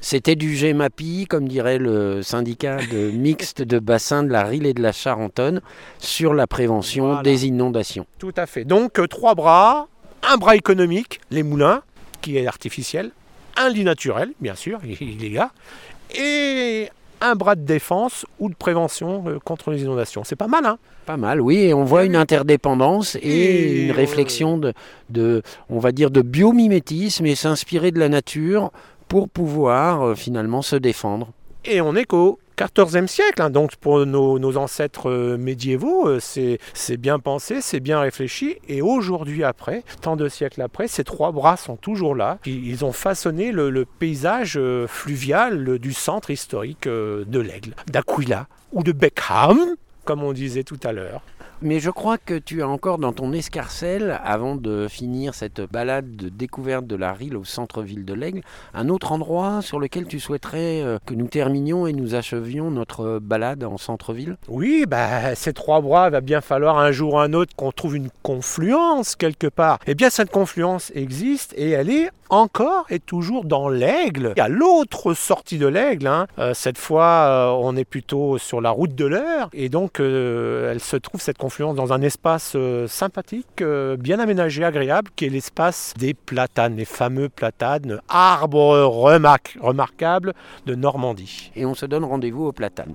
C'était du GEMAPI, comme dirait le syndicat de mixte de bassin de la Rille et de la Charentonne, sur la prévention Voilà. des inondations. Tout à fait. Donc, euh, trois bras, un bras économique, les moulins, qui est artificiel, un lit naturel, bien sûr, il est là, et un bras de défense ou de prévention euh, contre les inondations. C'est pas mal, hein Pas mal, oui. Et on voit eh une interdépendance et, une réflexion de, on va dire, de biomimétisme et s'inspirer de la nature pour pouvoir euh, finalement se défendre. Et on écho 14e siècle, hein. donc pour nos, ancêtres euh, médiévaux, euh, c'est, bien pensé, c'est bien réfléchi, et aujourd'hui après, tant de siècles après, ces trois bras sont toujours là, ils, ont façonné le, paysage euh, fluvial du centre historique de l'Aigle, d'Aquila ou de Beckham, comme on disait tout à l'heure. Mais je crois que tu as encore dans ton escarcelle, avant de finir cette balade de découverte de la Rille au centre-ville de l'Aigle, un autre endroit sur lequel tu souhaiterais euh, que nous terminions et nous achevions notre balade en centre-ville? Oui, bah, ces trois bras, il va bien falloir un jour ou un autre qu'on trouve une confluence quelque part. Eh bien, cette confluence existe et elle est encore et toujours dans l'Aigle. Il y a l'autre sortie de l'Aigle. hein. Euh, cette fois, euh, on est plutôt sur la route de l'heure et donc elle se trouve cette confluence dans un espace euh, sympathique, euh, bien aménagé, agréable, qui est l'espace des platanes, les fameux platanes, arbres remar- remarquables de Normandie. Et on se donne rendez-vous au platane.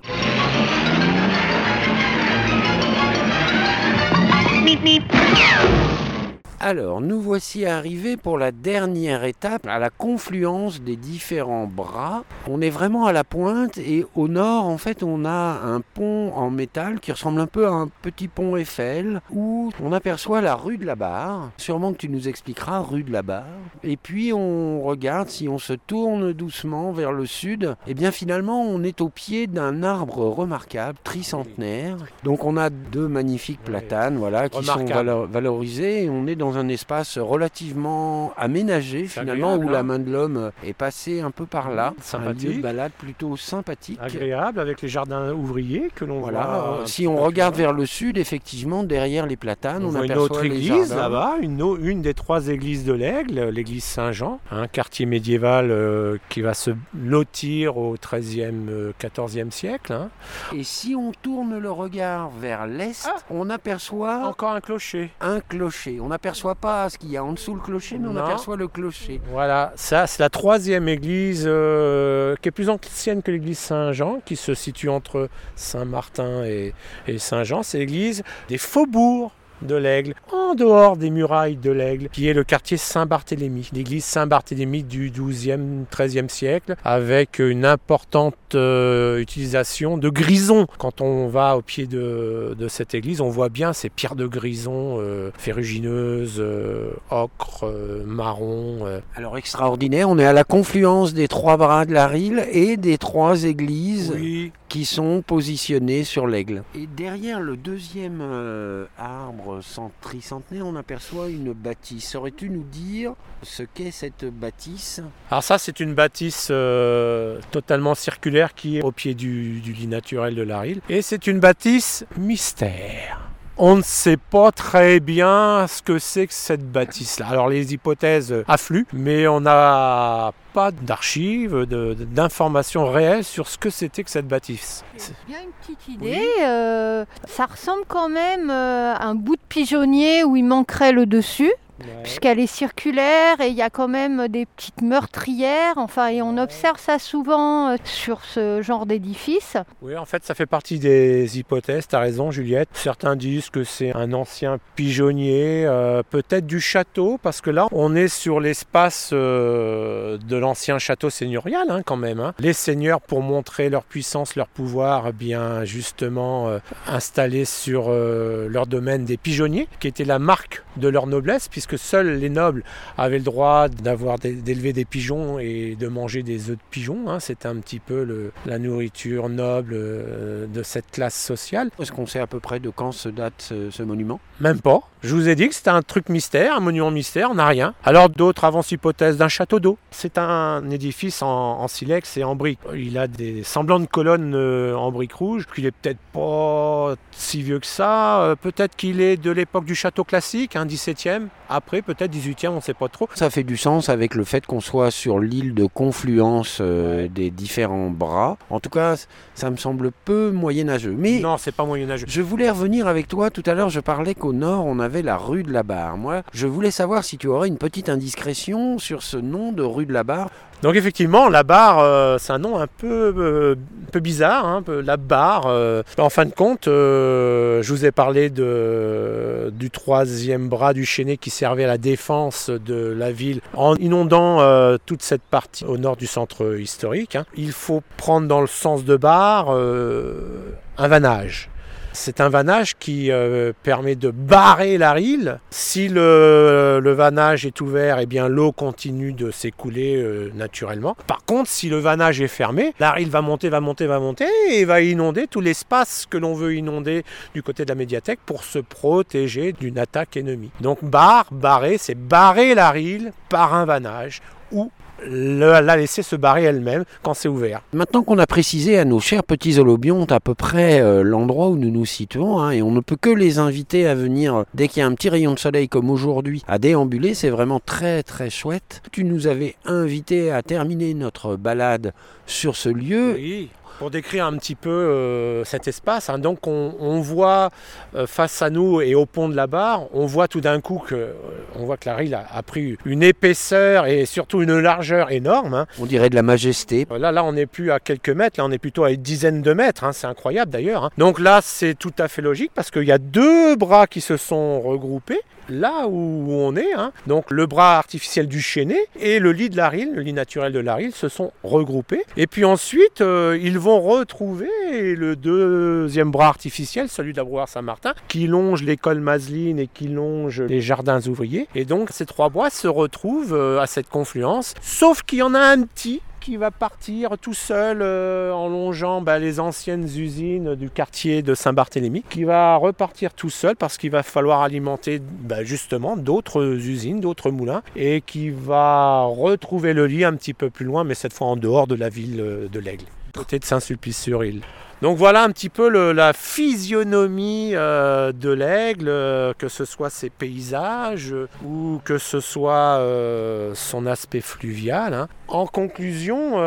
Alors, nous voici arrivés pour la dernière étape, à la confluence des différents bras. On est vraiment à la pointe et au nord, en fait, on a un pont en métal qui ressemble un peu à un petit pont Eiffel où on aperçoit la rue de la Barre. Sûrement que tu nous expliqueras, rue de la Barre. Et puis, on regarde, si on se tourne doucement vers le sud, et bien finalement, on est au pied d'un arbre remarquable, tricentenaire. Donc, on a deux magnifiques platanes, voilà, qui sont valorisés et on est dans un espace relativement aménagé finalement où la hein. main de l'homme est passée un peu par là. Un lieu de Sympathique. balade plutôt sympathique. agréable avec les jardins ouvriers que l'on Voilà. voit. euh, si on regarde loin. vers le sud, effectivement, derrière les platanes, on, on, voit une aperçoit autre les église là-bas, une, des trois églises de l'Aigle, l'église Saint-Jean, un quartier médiéval euh, qui va se lotir au XIIIe, euh, XIVe siècle. hein. Et si on tourne le regard vers l'est, Ah. on aperçoit Encore un clocher. un clocher. On aperçoit n'aperçoit pas ce qu'il y a en dessous le clocher, mais on Non. aperçoit le clocher. Voilà, ça c'est la troisième église euh, qui est plus ancienne que l'église Saint-Jean, qui se situe entre Saint-Martin et, et Saint-Jean. C'est l'église des faubourgs de l'Aigle, en dehors des murailles de l'Aigle, qui est le quartier Saint-Barthélemy, l'église Saint-Barthélemy du 12e, 13e siècle, avec une importante euh, utilisation de grisons. Quand on va au pied de, de cette église, on voit bien ces pierres de grison euh, ferrugineuses, euh, ocre, euh, marron. Alors extraordinaire, on est à la confluence des trois bras de la Rille et des trois églises Oui, qui sont positionnées sur l'aigle. Et derrière le deuxième euh, arbre tricentenaire, on aperçoit une bâtisse. Saurais-tu nous dire ce qu'est cette bâtisse? Alors ça, c'est une bâtisse euh, totalement circulaire qui est au pied du, du lit naturel de la Rille. Et c'est une bâtisse mystère. On ne sait pas très bien ce que c'est que cette bâtisse-là. Alors les hypothèses affluent, mais on n'a pas d'archives, d'informations réelles sur ce que c'était que cette bâtisse. Y a une petite idée. euh, ça ressemble quand même euh, à un bout de pigeonnier où il manquerait le dessus, puisqu'elle est circulaire et il y a quand même des petites meurtrières. Enfin, et on observe ça souvent euh, sur ce genre d'édifice. Oui, en fait, ça fait partie des hypothèses. Tu as raison, Juliette. Certains disent que c'est un ancien pigeonnier, euh, peut-être du château, parce que là, on est sur l'espace euh, de l'ancien château seigneurial, hein, quand même. hein. Les seigneurs, pour montrer leur puissance, leur pouvoir, eh bien justement euh, installés sur euh, leur domaine des pigeonniers, qui était la marque de leur noblesse, puisque seuls les nobles avaient le droit d'avoir d'élever des pigeons et de manger des œufs de pigeons. hein. C'était un petit peu le- la nourriture noble euh, de cette classe sociale. Est-ce qu'on sait à peu près de quand se date ce, ce monument? Même pas. Je vous ai dit que c'était un truc mystère, un monument mystère, on n'a rien. Alors d'autres avancent l'hypothèse d'un château d'eau. C'est un édifice en, en silex et en briques. Il a des semblants de colonnes euh, en briques rouges. Il est peut-être pas si vieux que ça. Euh, peut-être qu'il est de l'époque du château classique, un 17e. Après, peut-être 18e, on ne sait pas trop. Ça fait du sens avec le fait qu'on soit sur l'île de confluence euh, des différents bras. En tout cas, ça me semble peu moyenâgeux. Mais Non, c'est pas moyenâgeux. je voulais revenir avec toi. Tout à l'heure, je parlais qu'au nord, on avait la rue de la Barre. Moi, je voulais savoir si tu aurais une petite indiscrétion sur ce nom de rue de la Barre. Donc effectivement, la barre, euh, c'est un nom un peu, euh, bizarre. hein, la barre, euh, en fin de compte, je vous ai parlé du troisième bras du Chénet qui servait à la défense de la ville en inondant toute cette partie au nord du centre historique. hein. Il faut prendre dans le sens de barre un vannage. C'est un vannage qui euh, permet de barrer la rille. Si le, vannage est ouvert, eh l'eau continue de s'écouler euh, naturellement. Par contre, si le vannage est fermé, la rille va monter, va monter, va monter et va inonder tout l'espace que l'on veut inonder du côté de la médiathèque pour se protéger d'une attaque ennemie. Donc barre, barrer, c'est barrer la rille par un vannage ou le- la laisser se barrer elle-même quand c'est ouvert. Maintenant qu'on a précisé à nos chers petits holobiontes à peu près euh, l'endroit où nous nous situons, hein, et on ne peut que les inviter à venir euh, dès qu'il y a un petit rayon de soleil comme aujourd'hui à déambuler, c'est vraiment très très chouette. Tu nous avais invité à terminer notre balade sur ce lieu. Oui, pour décrire un petit peu euh, cet espace, hein, donc on, on voit euh, face à nous et au pont de la barre, on voit tout d'un coup que, euh, on voit que la rille a, a pris une épaisseur et surtout une largeur énorme. hein. On dirait de la majesté. Là, là, on n'est plus à quelques mètres, là, on est plutôt à une dizaine de mètres. hein, c'est incroyable d'ailleurs. Donc là, c'est tout à fait logique parce qu'il y a deux bras qui se sont regroupés là où on est. hein. Donc le bras artificiel du Chénet et le lit de la Rille, le lit naturel de la Rille, se sont regroupés. Et puis ensuite, euh, ils vont retrouver le deuxième bras artificiel, celui de la Brouard Saint-Martin, qui longe l'école Maseline et qui longe les jardins ouvriers. Et donc ces trois bras se retrouvent euh, à cette confluence, sauf qu'il y en a un petit qui va partir tout seul euh, en longeant bah, les anciennes usines du quartier de Saint-Barthélemy, qui va repartir tout seul parce qu'il va falloir alimenter bah, justement d'autres usines, d'autres moulins, et qui va retrouver le lit un petit peu plus loin, mais cette fois en dehors de la ville euh, de l'Aigle, côté de Saint-Sulpice-sur-Île. Donc voilà un petit peu le- la physionomie euh, de l'aigle, euh, que ce soit ses paysages euh, ou que ce soit euh, son aspect fluvial. hein. En conclusion,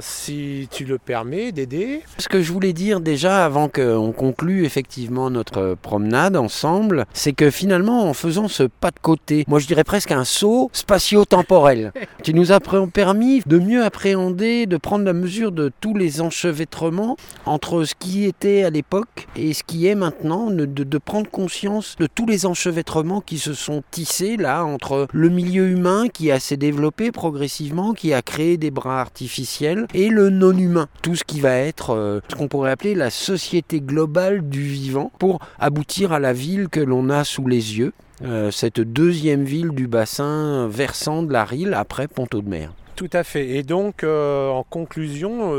si tu le permets, Dédé. Ce que je voulais dire déjà avant qu'on conclue effectivement notre promenade ensemble, c'est que finalement en faisant ce pas de côté, moi je dirais presque un saut spatio-temporel, qui nous a permis de mieux appréhender, de prendre la mesure de tous les enchevêtrements entre ce qui était à l'époque et ce qui est maintenant, de, prendre conscience de tous les enchevêtrements qui se sont tissés là entre le milieu humain qui a s'est développé progressivement, qui a créé des bras artificiels et le non-humain, tout ce qui va être euh, ce qu'on pourrait appeler la société globale du vivant pour aboutir à la ville que l'on a sous les yeux. Euh, cette deuxième ville du bassin versant de la Rille après Ponto de Mer. Tout à fait. Et donc, euh, en conclusion,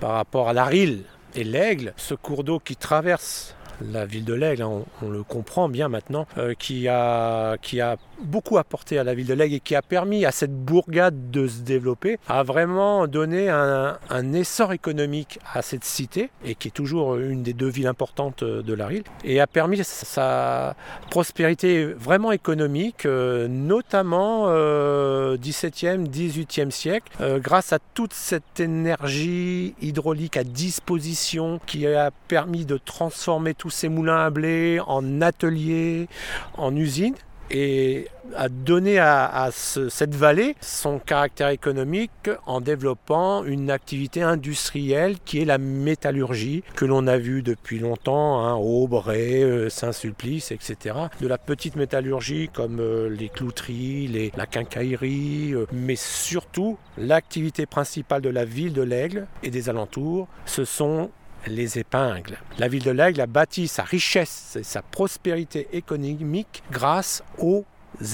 par rapport à la Rille et l'Aigle, ce cours d'eau qui traverse la ville de l'Aigle, hein, on, le comprend bien maintenant, qui, a, qui a beaucoup apporté à la ville de Lègue et qui a permis à cette bourgade de se développer, a vraiment donné un, essor économique à cette cité, et qui est toujours une des deux villes importantes de la ville, et a permis sa prospérité vraiment économique, euh, notamment euh, 17e, 18e siècle, euh, grâce à toute cette énergie hydraulique à disposition qui a permis de transformer ces moulins à blé en ateliers, en usines et a donné à, cette vallée son caractère économique en développant une activité industrielle qui est la métallurgie que l'on a vue depuis longtemps, hein, Aubray, euh, Saint-Sulpice, etc. De la petite métallurgie comme euh, les clouteries, la quincaillerie, euh, mais surtout l'activité principale de la ville de l'Aigle et des alentours, ce sont les épingles. La ville de l'Aigle a bâti sa richesse et sa prospérité économique grâce aux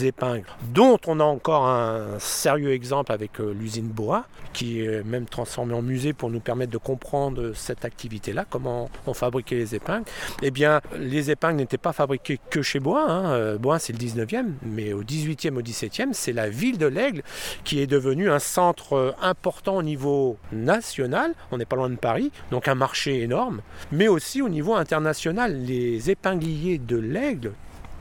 épingles, dont on a encore un sérieux exemple avec euh, l'usine Bois, qui est même transformée en musée pour nous permettre de comprendre cette activité-là, comment on fabriquait les épingles. Eh bien, les épingles n'étaient pas fabriquées que chez Bois. Hein. Euh, Bois, c'est le 19e, mais au 18e, au 17e, c'est la ville de l'Aigle qui est devenue un centre euh, important au niveau national. On n'est pas loin de Paris, donc un marché énorme, mais aussi au niveau international. Les épingliers de l'Aigle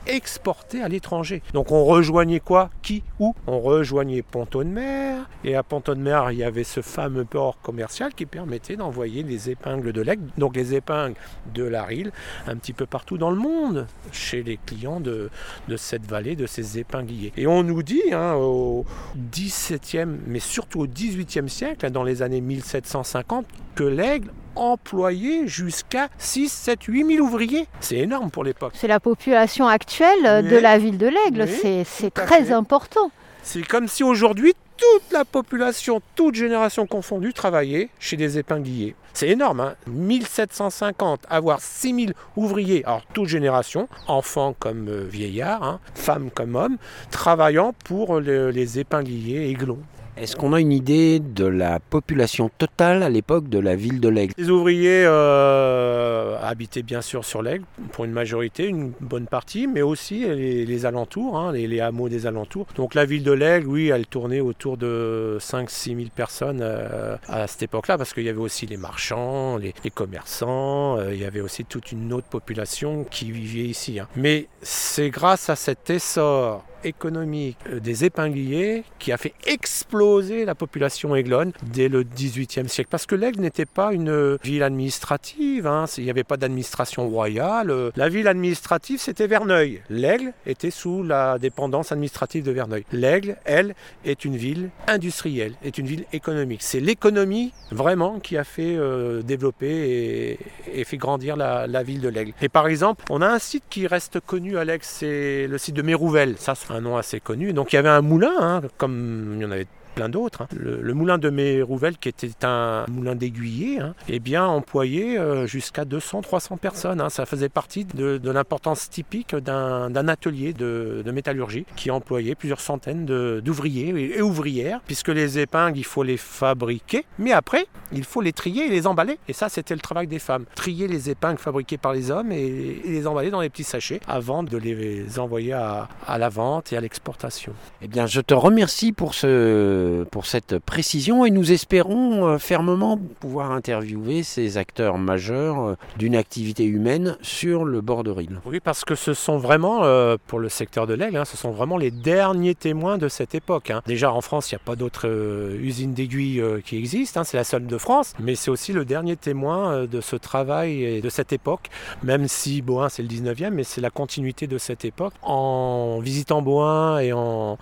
exporté à l'étranger. Donc on rejoignait quoi? Qui? Où? On rejoignait Ponto de Mer. Et à Ponto de Mer, il y avait ce fameux port commercial qui permettait d'envoyer les épingles de l'aigle, donc les épingles de la Rille, un petit peu partout dans le monde, chez les clients de, de cette vallée, de ces épingliers. Et on nous dit, hein, au 17e, mais surtout au 18e siècle, dans les années 1750, que l'aigle employait jusqu'à 6, 7, 8 000 ouvriers. C'est énorme pour l'époque. C'est la population actuelle de la ville de l'Aigle. c'est très important. C'est comme si aujourd'hui, toute la population, toute génération confondue, travaillait chez des épingliers. C'est énorme, hein 1750, avoir 6000 ouvriers, alors toute génération, enfants comme euh, vieillards, hein, femmes comme hommes, travaillant pour les épingliers aiglons. Est-ce qu'on a une idée de la population totale à l'époque de la ville de l'Aigle? Les ouvriers euh, habitaient bien sûr sur l'Aigle, pour une majorité, une bonne partie, mais aussi les, alentours, hein, les, hameaux des alentours. Donc la ville de l'Aigle, oui, elle tournait autour de 5-6 000 personnes euh, à cette époque-là, parce qu'il y avait aussi les marchands, les, commerçants, euh, il y avait aussi toute une autre population qui vivait ici. Hein. Mais c'est grâce à cet essor économique euh, des épingliers qui a fait exploser la population aiglonne dès le XVIIIe siècle. Parce que l'Aigle n'était pas une ville administrative, hein. il n'y avait pas d'administration royale. La ville administrative, c'était Verneuil. L'Aigle était sous la dépendance administrative de Verneuil. L'Aigle, elle, est une ville industrielle, est une ville économique. C'est l'économie vraiment qui a fait euh, développer et, fait grandir la, ville de l'Aigle. Et par exemple, on a un site qui reste connu à l'Aigle, c'est le site de Mérouvel. Ça, un nom assez connu. Donc il y avait un moulin, hein, comme il y en avait plein d'autres. Hein. Le, moulin de Mérouvel, qui était un moulin d'aiguiller, hein, eh bien employait euh, jusqu'à 200-300 personnes. Hein. Ça faisait partie de, l'importance typique d'un atelier de, métallurgie qui employait plusieurs centaines d'ouvriers et, ouvrières, puisque les épingles, il faut les fabriquer, mais après, il faut les trier et les emballer. Et ça, c'était le travail des femmes. Trier les épingles fabriquées par les hommes et, les emballer dans les petits sachets avant de les envoyer à, la vente et à l'exportation. Eh bien, je te remercie pour ce pour cette précision et nous espérons euh, fermement pouvoir interviewer ces acteurs majeurs euh, d'une activité humaine sur le bord de Ril. Oui, parce que ce sont vraiment, euh, pour le secteur de l'aigle, hein, ce sont vraiment les derniers témoins de cette époque. hein. Déjà en France, il n'y a pas d'autres euh, usines d'aiguilles euh, qui existent, hein, c'est la seule de France, mais c'est aussi le dernier témoin euh, de ce travail et de cette époque, même si Bohain c'est le 19e, mais c'est la continuité de cette époque. En visitant Bohain et en,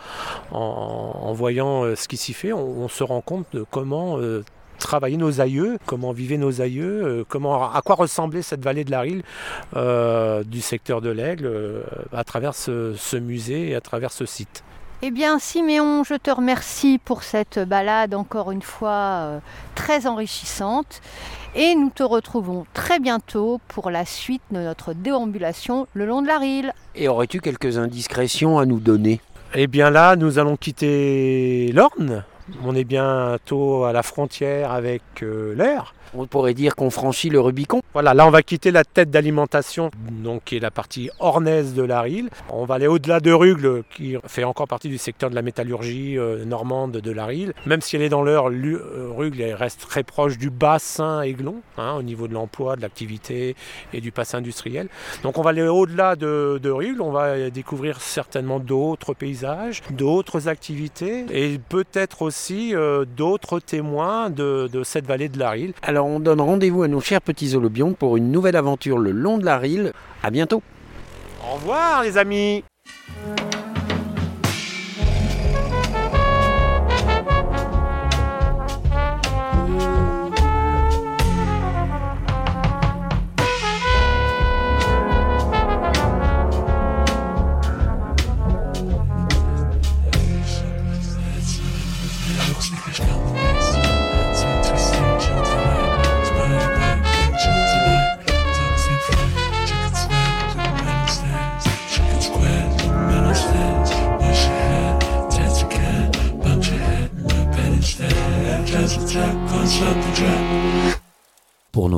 en, en voyant euh, ce qui s'y fait, on, on se rend compte de comment euh, travailler nos aïeux, comment vivaient nos aïeux, euh, comment, à quoi ressemblait cette vallée de la Rille euh, du secteur de l'Aigle euh, à travers ce, ce musée et à travers ce site. Eh bien, Siméon, je te remercie pour cette balade encore une fois euh, très enrichissante. Et nous te retrouvons très bientôt pour la suite de notre déambulation le long de la Rille. Et aurais-tu quelques indiscrétions à nous donner? Eh bien là, nous allons quitter l'Orne. On est bientôt à la frontière avec euh, l'Air. On pourrait dire qu'on franchit le Rubicon. Voilà, là on va quitter la tête d'alimentation, donc qui est la partie ornaise de la Rille. On va aller au-delà de Rugle, qui fait encore partie du secteur de la métallurgie euh, normande de la Rille. Même si elle est dans l'heure, euh, Rugle elle reste très proche du bassin Aiglon, hein, au niveau de l'emploi, de l'activité et du passé industriel. Donc on va aller au-delà de, de Rugle, on va découvrir certainement d'autres paysages, d'autres activités et peut-être aussi euh, d'autres témoins de, de cette vallée de la Rille. Alors on donne rendez-vous à nos chers petits holobions pour une nouvelle aventure le long de la Rille. À bientôt. Au revoir les amis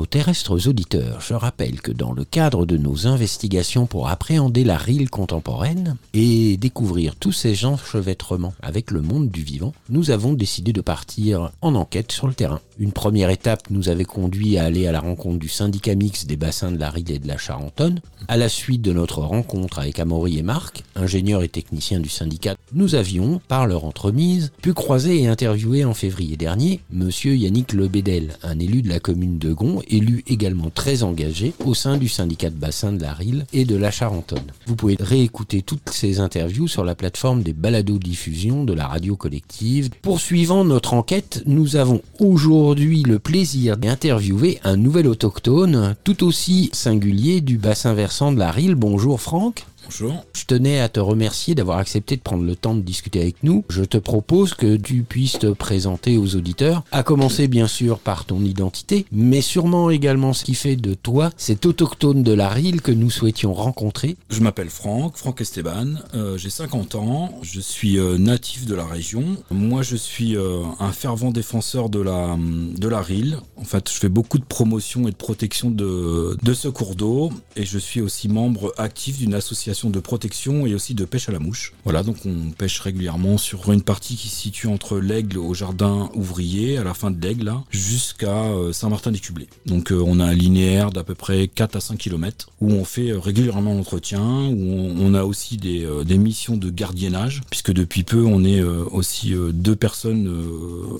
terrestres auditeurs, je rappelle que dans le cadre de nos investigations pour appréhender la Rille contemporaine et découvrir tous ces enchevêtrements avec le monde du vivant, nous avons décidé de partir en enquête sur le terrain. Une première étape nous avait conduit à aller à la rencontre du syndicat mixte des bassins de la Rille et de la Charentonne. À la suite de notre rencontre avec Amaury et Marc, ingénieurs et techniciens du syndicat, nous avions, par leur entremise, pu croiser et interviewer en février dernier Monsieur Yannick Lebedel, un élu de la commune de Gon, élu également très engagé au sein du syndicat de bassin de la Rille et de la Charentonne. Vous pouvez réécouter toutes ces interviews sur la plateforme des balados-diffusion de la radio collective. Poursuivant notre enquête, nous avons aujourd'hui le plaisir d'interviewer un nouvel autochtone tout aussi singulier du bassin versant de la Rille. Bonjour Franck. Bonjour. Je tenais à te remercier d'avoir accepté de prendre le temps de discuter avec nous. Je te propose que tu puisses te présenter aux auditeurs, à commencer bien sûr par ton identité, mais sûrement également ce qui fait de toi cet autochtone de la Rille que nous souhaitions rencontrer. Je m'appelle Franck, Franck Esteban, euh, j'ai 50 ans, je suis euh, natif de la région. Moi je suis euh, un fervent défenseur de la, de la Rille. En fait je fais beaucoup de promotion et de protection de, de ce cours d'eau et je suis aussi membre actif d'une association de protection et aussi de pêche à la mouche. Voilà donc on pêche régulièrement sur une partie qui se situe entre l'Aigle au jardin ouvrier, à la fin de l'Aigle jusqu'à euh, Saint-Martin-des-Cublés. Donc euh, on a un linéaire d'à peu près 4 à 5 km où on fait euh, régulièrement l'entretien, où on, a aussi des, des missions de gardiennage, puisque depuis peu on est aussi deux personnes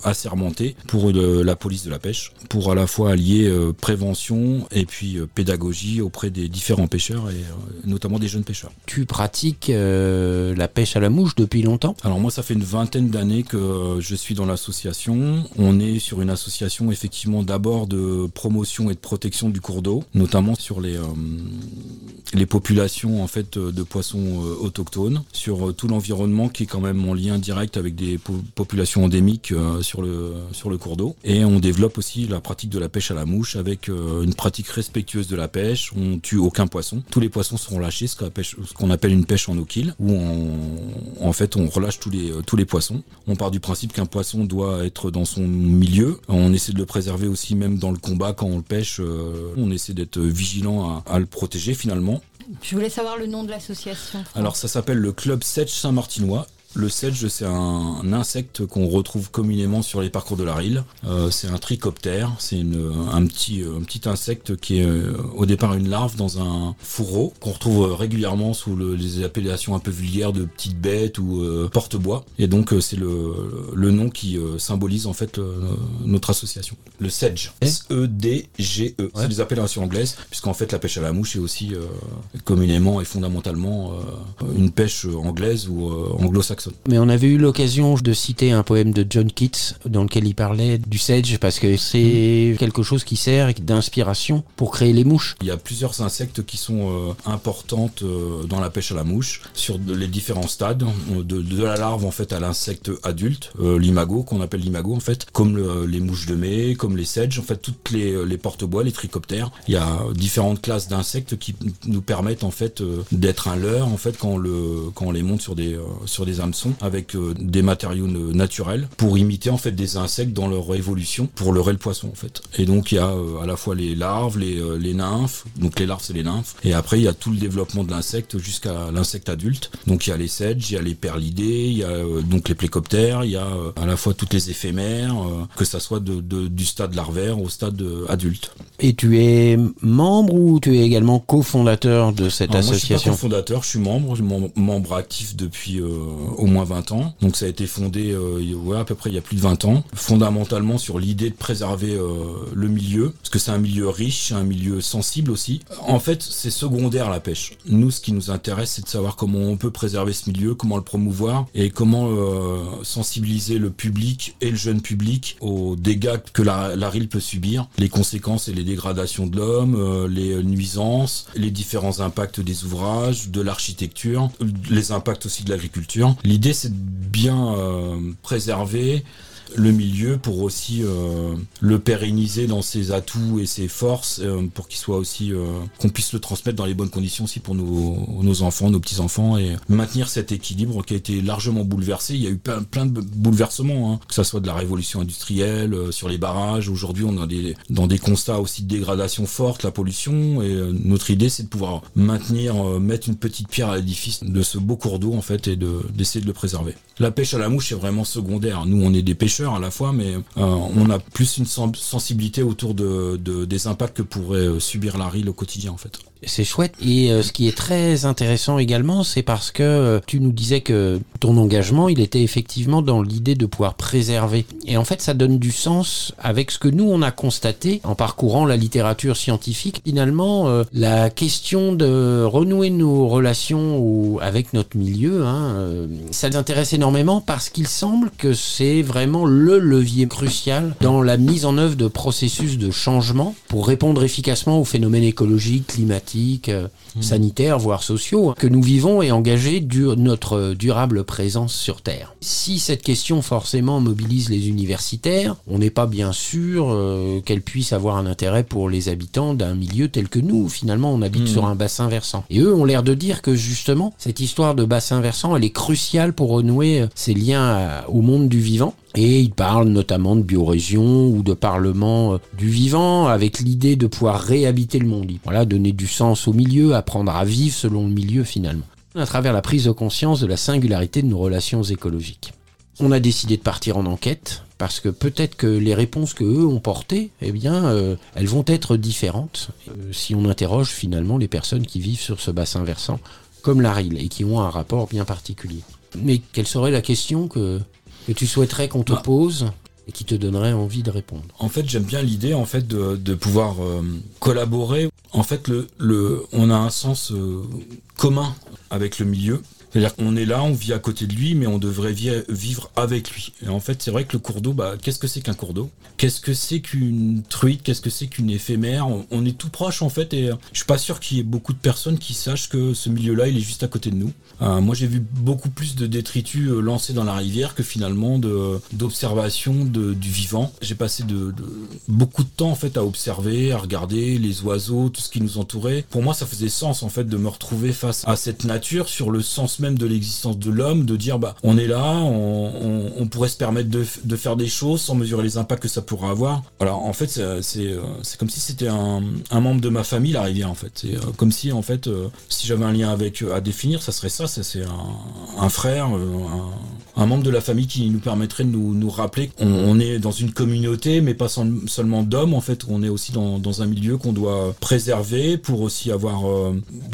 assermentées pour la police de la pêche, pour à la fois allier prévention et puis pédagogie auprès des différents pêcheurs et notamment des jeunes pêcheurs. Tu pratiques euh, la pêche à la mouche depuis longtemps? Alors moi ça fait une vingtaine d'années que euh, je suis dans l'association. On est sur une association effectivement d'abord de promotion et de protection du cours d'eau, notamment sur les, euh, les populations en fait de poissons autochtones, sur tout l'environnement qui est quand même en lien direct avec des po- populations endémiques sur, le, sur le cours d'eau. Et on développe aussi la pratique de la pêche à la mouche avec une pratique respectueuse de la pêche. On tue aucun poisson. Tous les poissons sont relâchés, ce qu'on appelle, ce qu'on appelle une pêche en eau-kill, où on, en fait on relâche tous les, euh, tous les poissons. On part du principe qu'un poisson doit être dans son milieu. On essaie de le préserver aussi même dans le combat quand on le pêche. euh, on essaie d'être vigilant à, à le protéger finalement. Je voulais savoir le nom de l'association. Alors ça s'appelle le Club Sèche Saint-Martinois Le sedge, c'est un, insecte qu'on retrouve communément sur les parcours de la rille. Euh, c'est un trichoptère, c'est un petit, un petit insecte qui est au départ une larve dans un fourreau qu'on retrouve régulièrement sous les appellations un peu vulgaires de petites bêtes ou porte-bois. Et donc c'est le, le, nom qui symbolise en fait notre association. Le sedge, S-E-D-G-E. C'est des appellations anglaises, puisqu'en fait la pêche à la mouche est aussi communément et fondamentalement une pêche anglaise ou anglo-saxonne. Mais on avait eu l'occasion de citer un poème de John Keats dans lequel il parlait du sedge parce que c'est quelque chose qui sert d'inspiration pour créer les mouches. Il y a plusieurs insectes qui sont euh, importantes euh, dans la pêche à la mouche sur les différents stades de, la larve en fait à l'insecte adulte, euh, l'imago qu'on appelle l'imago en fait, comme les mouches de mai, comme les sedges, en fait toutes les, les porte-bois, les trichoptères. Il y a différentes classes d'insectes qui nous permettent en fait d'être un leurre en fait quand le quand on les monte sur des sur des hameçons avec euh, des matériaux naturels pour imiter en fait des insectes dans leur évolution pour leurrer le poisson en fait. Et donc il y a euh, à la fois les larves, les, euh, les nymphes, donc les larves c'est les nymphes, et après il y a tout le développement de l'insecte jusqu'à l'insecte adulte. Donc il y a les sedges, il y a les perlidés, il y a donc les plécoptères, il y a à la fois toutes les éphémères, que ça soit de, du stade larvaire au stade adulte. Et tu es membre ou tu es également cofondateur de cette association Moi, je suis cofondateur, je suis membre, membre actif depuis au moins 20 ans. Donc ça a été fondé euh, à peu près il y a plus de 20 ans, fondamentalement sur l'idée de préserver euh, le milieu, parce que c'est un milieu riche, un milieu sensible aussi. En fait, c'est secondaire la pêche. Nous, ce qui nous intéresse, c'est de savoir comment on peut préserver ce milieu, comment le promouvoir et comment euh, sensibiliser le public et le jeune public aux dégâts que la, la rille peut subir, les conséquences et les dégradations de l'homme, les nuisances, les différents impacts des ouvrages, de l'architecture, les impacts aussi de l'agriculture. L'idée, c'est de bien euh, préserver le milieu pour aussi euh, le pérenniser dans ses atouts et ses forces euh, pour qu'il soit aussi euh, qu'on puisse le transmettre dans les bonnes conditions aussi pour nos, nos enfants, nos petits enfants et maintenir cet équilibre qui a été largement bouleversé. Il y a eu plein, plein de bouleversements, hein, que ça soit de la révolution industrielle sur les barrages. Aujourd'hui, on a des dans des constats aussi de dégradation forte, la pollution et notre idée c'est de pouvoir maintenir, mettre une petite pierre à l'édifice de ce beau cours d'eau en fait et de d'essayer de le préserver. La pêche à la mouche est vraiment secondaire. Nous, on est des pêcheurs à la fois, mais euh, on a plus une sensibilité autour de, des impacts que pourrait euh, subir la rille au quotidien en fait. C'est chouette. Et euh, ce qui est très intéressant également, c'est parce que euh, tu nous disais que ton engagement, il était effectivement dans l'idée de pouvoir préserver. Et en fait, ça donne du sens avec ce que nous, on a constaté en parcourant la littérature scientifique. Finalement, euh, la question de renouer nos relations ou avec notre milieu, hein, ça nous intéresse énormément parce qu'il semble que c'est vraiment le levier crucial dans la mise en œuvre de processus de changement pour répondre efficacement aux phénomènes écologiques, climatiques, euh, mmh. sanitaires, voire sociaux, hein, que nous vivons et engager notre durable présence sur Terre. Si cette question forcément mobilise les universitaires, on n'est pas bien sûr euh, qu'elle puisse avoir un intérêt pour les habitants d'un milieu tel que nous. Finalement, on habite mmh. sur un bassin versant. Et eux ont l'air de dire que justement, cette histoire de bassin versant, elle est cruciale pour renouer euh, ces liens au monde du vivant. Et il parle notamment de biorégion ou de parlement euh, du vivant avec l'idée de pouvoir réhabiter le monde. Voilà, donner du sens au milieu, apprendre à vivre selon le milieu finalement. À travers la prise de conscience de la singularité de nos relations écologiques. On a décidé de partir en enquête parce que peut-être que les réponses que eux ont portées, eh bien, euh, elles vont être différentes euh, si on interroge finalement les personnes qui vivent sur ce bassin versant comme la Rille et qui ont un rapport bien particulier. Mais quelle serait la question que que tu souhaiterais qu'on te bah. pose et qui te donnerait envie de répondre En fait, j'aime bien l'idée en fait de, pouvoir euh, collaborer. En fait, le, le, on a un sens euh, commun avec le milieu. C'est-à-dire qu'on est là, on vit à côté de lui, mais on devrait vivre avec lui. Et en fait, c'est vrai que le cours d'eau, bah, qu'est-ce que c'est qu'un cours d'eau? Qu'est-ce que c'est qu'une truite? Qu'est-ce que c'est qu'une éphémère? On, est tout proche en fait, et je suis pas sûr qu'il y ait beaucoup de personnes qui sachent que ce milieu-là, il est juste à côté de nous. Euh, moi, j'ai vu beaucoup plus de détritus euh, lancés dans la rivière que finalement d'observation du vivant. J'ai passé beaucoup de temps en fait à observer, à regarder les oiseaux, tout ce qui nous entourait. Pour moi, ça faisait sens en fait de me retrouver face à cette nature sur le sens même de l'existence de l'homme, de dire bah on est là, on, pourrait se permettre de, faire des choses sans mesurer les impacts que ça pourrait avoir. Voilà, en fait c'est c'est comme si c'était un, membre de ma famille la rivière en fait. C'est euh, comme si en fait si j'avais un lien avec à définir, ça serait ça, ça c'est un, frère, un, membre de la famille qui nous permettrait de nous, nous rappeler qu'on on est dans une communauté, mais pas seulement d'hommes en fait, on est aussi dans un milieu qu'on doit préserver pour aussi avoir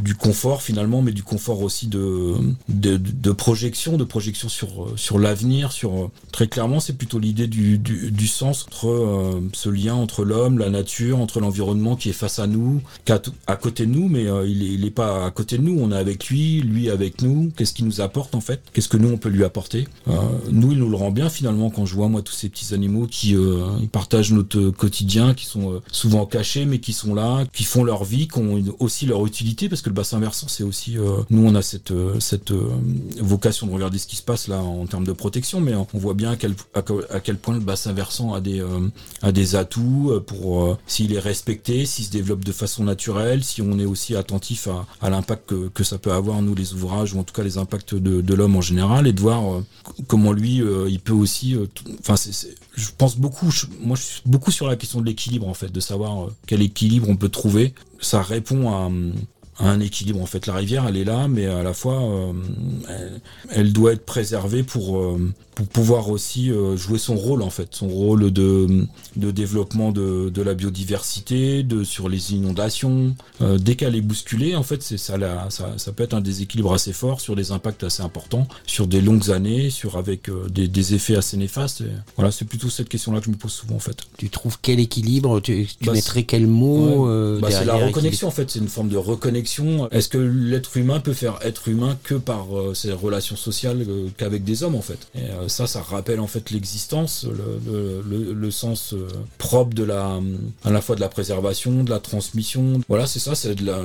du confort finalement, mais du confort aussi de, de, projection, de projection sur, sur l'avenir, sur très clairement c'est plutôt l'idée du, du, sens entre euh, ce lien entre l'homme, la nature, entre l'environnement qui est face à nous, qu'à à côté de nous, mais euh, il, est, pas à côté de nous, on est avec lui, lui avec nous, qu'est-ce qu'il nous apporte en fait, qu'est-ce que nous on peut lui apporter? Euh, nous il nous le rend bien finalement quand je vois moi tous ces petits animaux qui partagent notre quotidien, qui sont souvent cachés mais qui sont là, qui font leur vie, qui ont aussi leur utilité parce que le bassin versant c'est aussi nous on a cette cette vocation de regarder ce qui se passe là en termes de protection, mais on voit bien à quel, point le bassin versant a des, euh, a des atouts euh, pour euh, s'il est respecté, s'il se développe de façon naturelle, si on est aussi attentif à, l'impact que, ça peut avoir, nous, les ouvrages, ou en tout cas les impacts de, l'homme en général, et de voir comment lui, il peut aussi... Enfin, je pense beaucoup, moi je suis beaucoup sur la question de l'équilibre, en fait, de savoir quel équilibre on peut trouver. Ça répond à un équilibre. En fait, la rivière, elle est là, mais à la fois, elle, elle, doit être préservée pour, pour pouvoir aussi euh, jouer son rôle en fait, son rôle de, de développement de, de la biodiversité, de sur les inondations. Euh, dès qu'elle est bousculée, en fait, c'est ça, ça, ça peut être un déséquilibre assez fort sur des impacts assez importants, sur des longues années, sur avec euh, des, des, effets assez néfastes. voilà, c'est plutôt cette question-là que je me pose souvent en fait. Tu trouves quel équilibre Tu, tu bah, mettrais quel mot bah, C'est la reconnexion en fait, c'est une forme de reconnexion. Est-ce que l'être humain peut faire être humain que par ses relations sociales qu'avec des hommes en fait? Euh, ça, ça rappelle en fait l'existence, le, sens euh, propre de la, à la fois de la préservation, de la transmission. Voilà, c'est ça. C'est de la,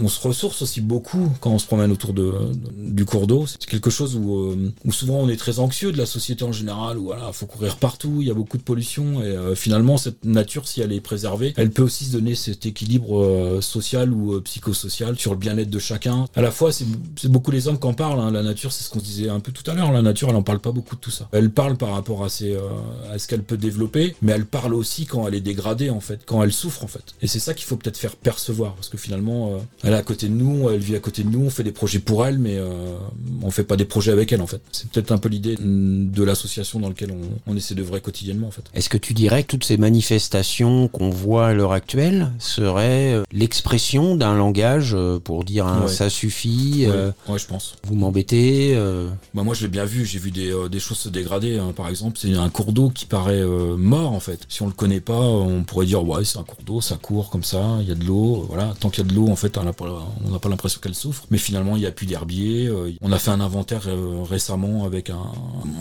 on se ressource aussi beaucoup quand on se promène autour de, du cours d'eau. C'est quelque chose où, euh, où, souvent on est très anxieux de la société en général. Où voilà, faut courir partout, il y a beaucoup de pollution et finalement cette nature, si elle est préservée, elle peut aussi se donner cet équilibre social ou psychosocial sur le bien-être de chacun. À la fois, c'est beaucoup les hommes qui en parlent. Hein. La nature, c'est ce qu'on disait un peu tout à l'heure. La nature, elle en parle pas beaucoup de tout ça. Elle parle par rapport à, ses, euh, à ce qu'elle peut développer, mais elle parle aussi quand elle est dégradée, en fait, quand elle souffre, en fait. Et c'est ça qu'il faut peut-être faire percevoir, parce que finalement, euh, elle est à côté de nous, elle vit à côté de nous, on fait des projets pour elle, mais euh, on fait pas des projets avec elle, en fait. C'est peut-être un peu l'idée de l'association dans laquelle on, on essaie d'œuvrer quotidiennement, en fait. Est-ce que tu dirais que toutes ces manifestations qu'on voit à l'heure actuelle seraient l'expression d'un langage pour dire ça suffit ouais. je pense. Vous m'embêtez bah moi je l'ai bien vu, j'ai vu des, des choses se dégrader. Hein. Par exemple, c'est un cours d'eau qui paraît euh, mort en fait. Si on le connaît pas, on pourrait dire ouais c'est un cours d'eau, ça court comme ça, il y a de l'eau, voilà. Tant qu'il y a de l'eau en fait, on n'a pas, l'impression qu'elle souffre. Mais finalement, il n'y a plus d'herbier. Euh, on a fait un inventaire euh, récemment avec un,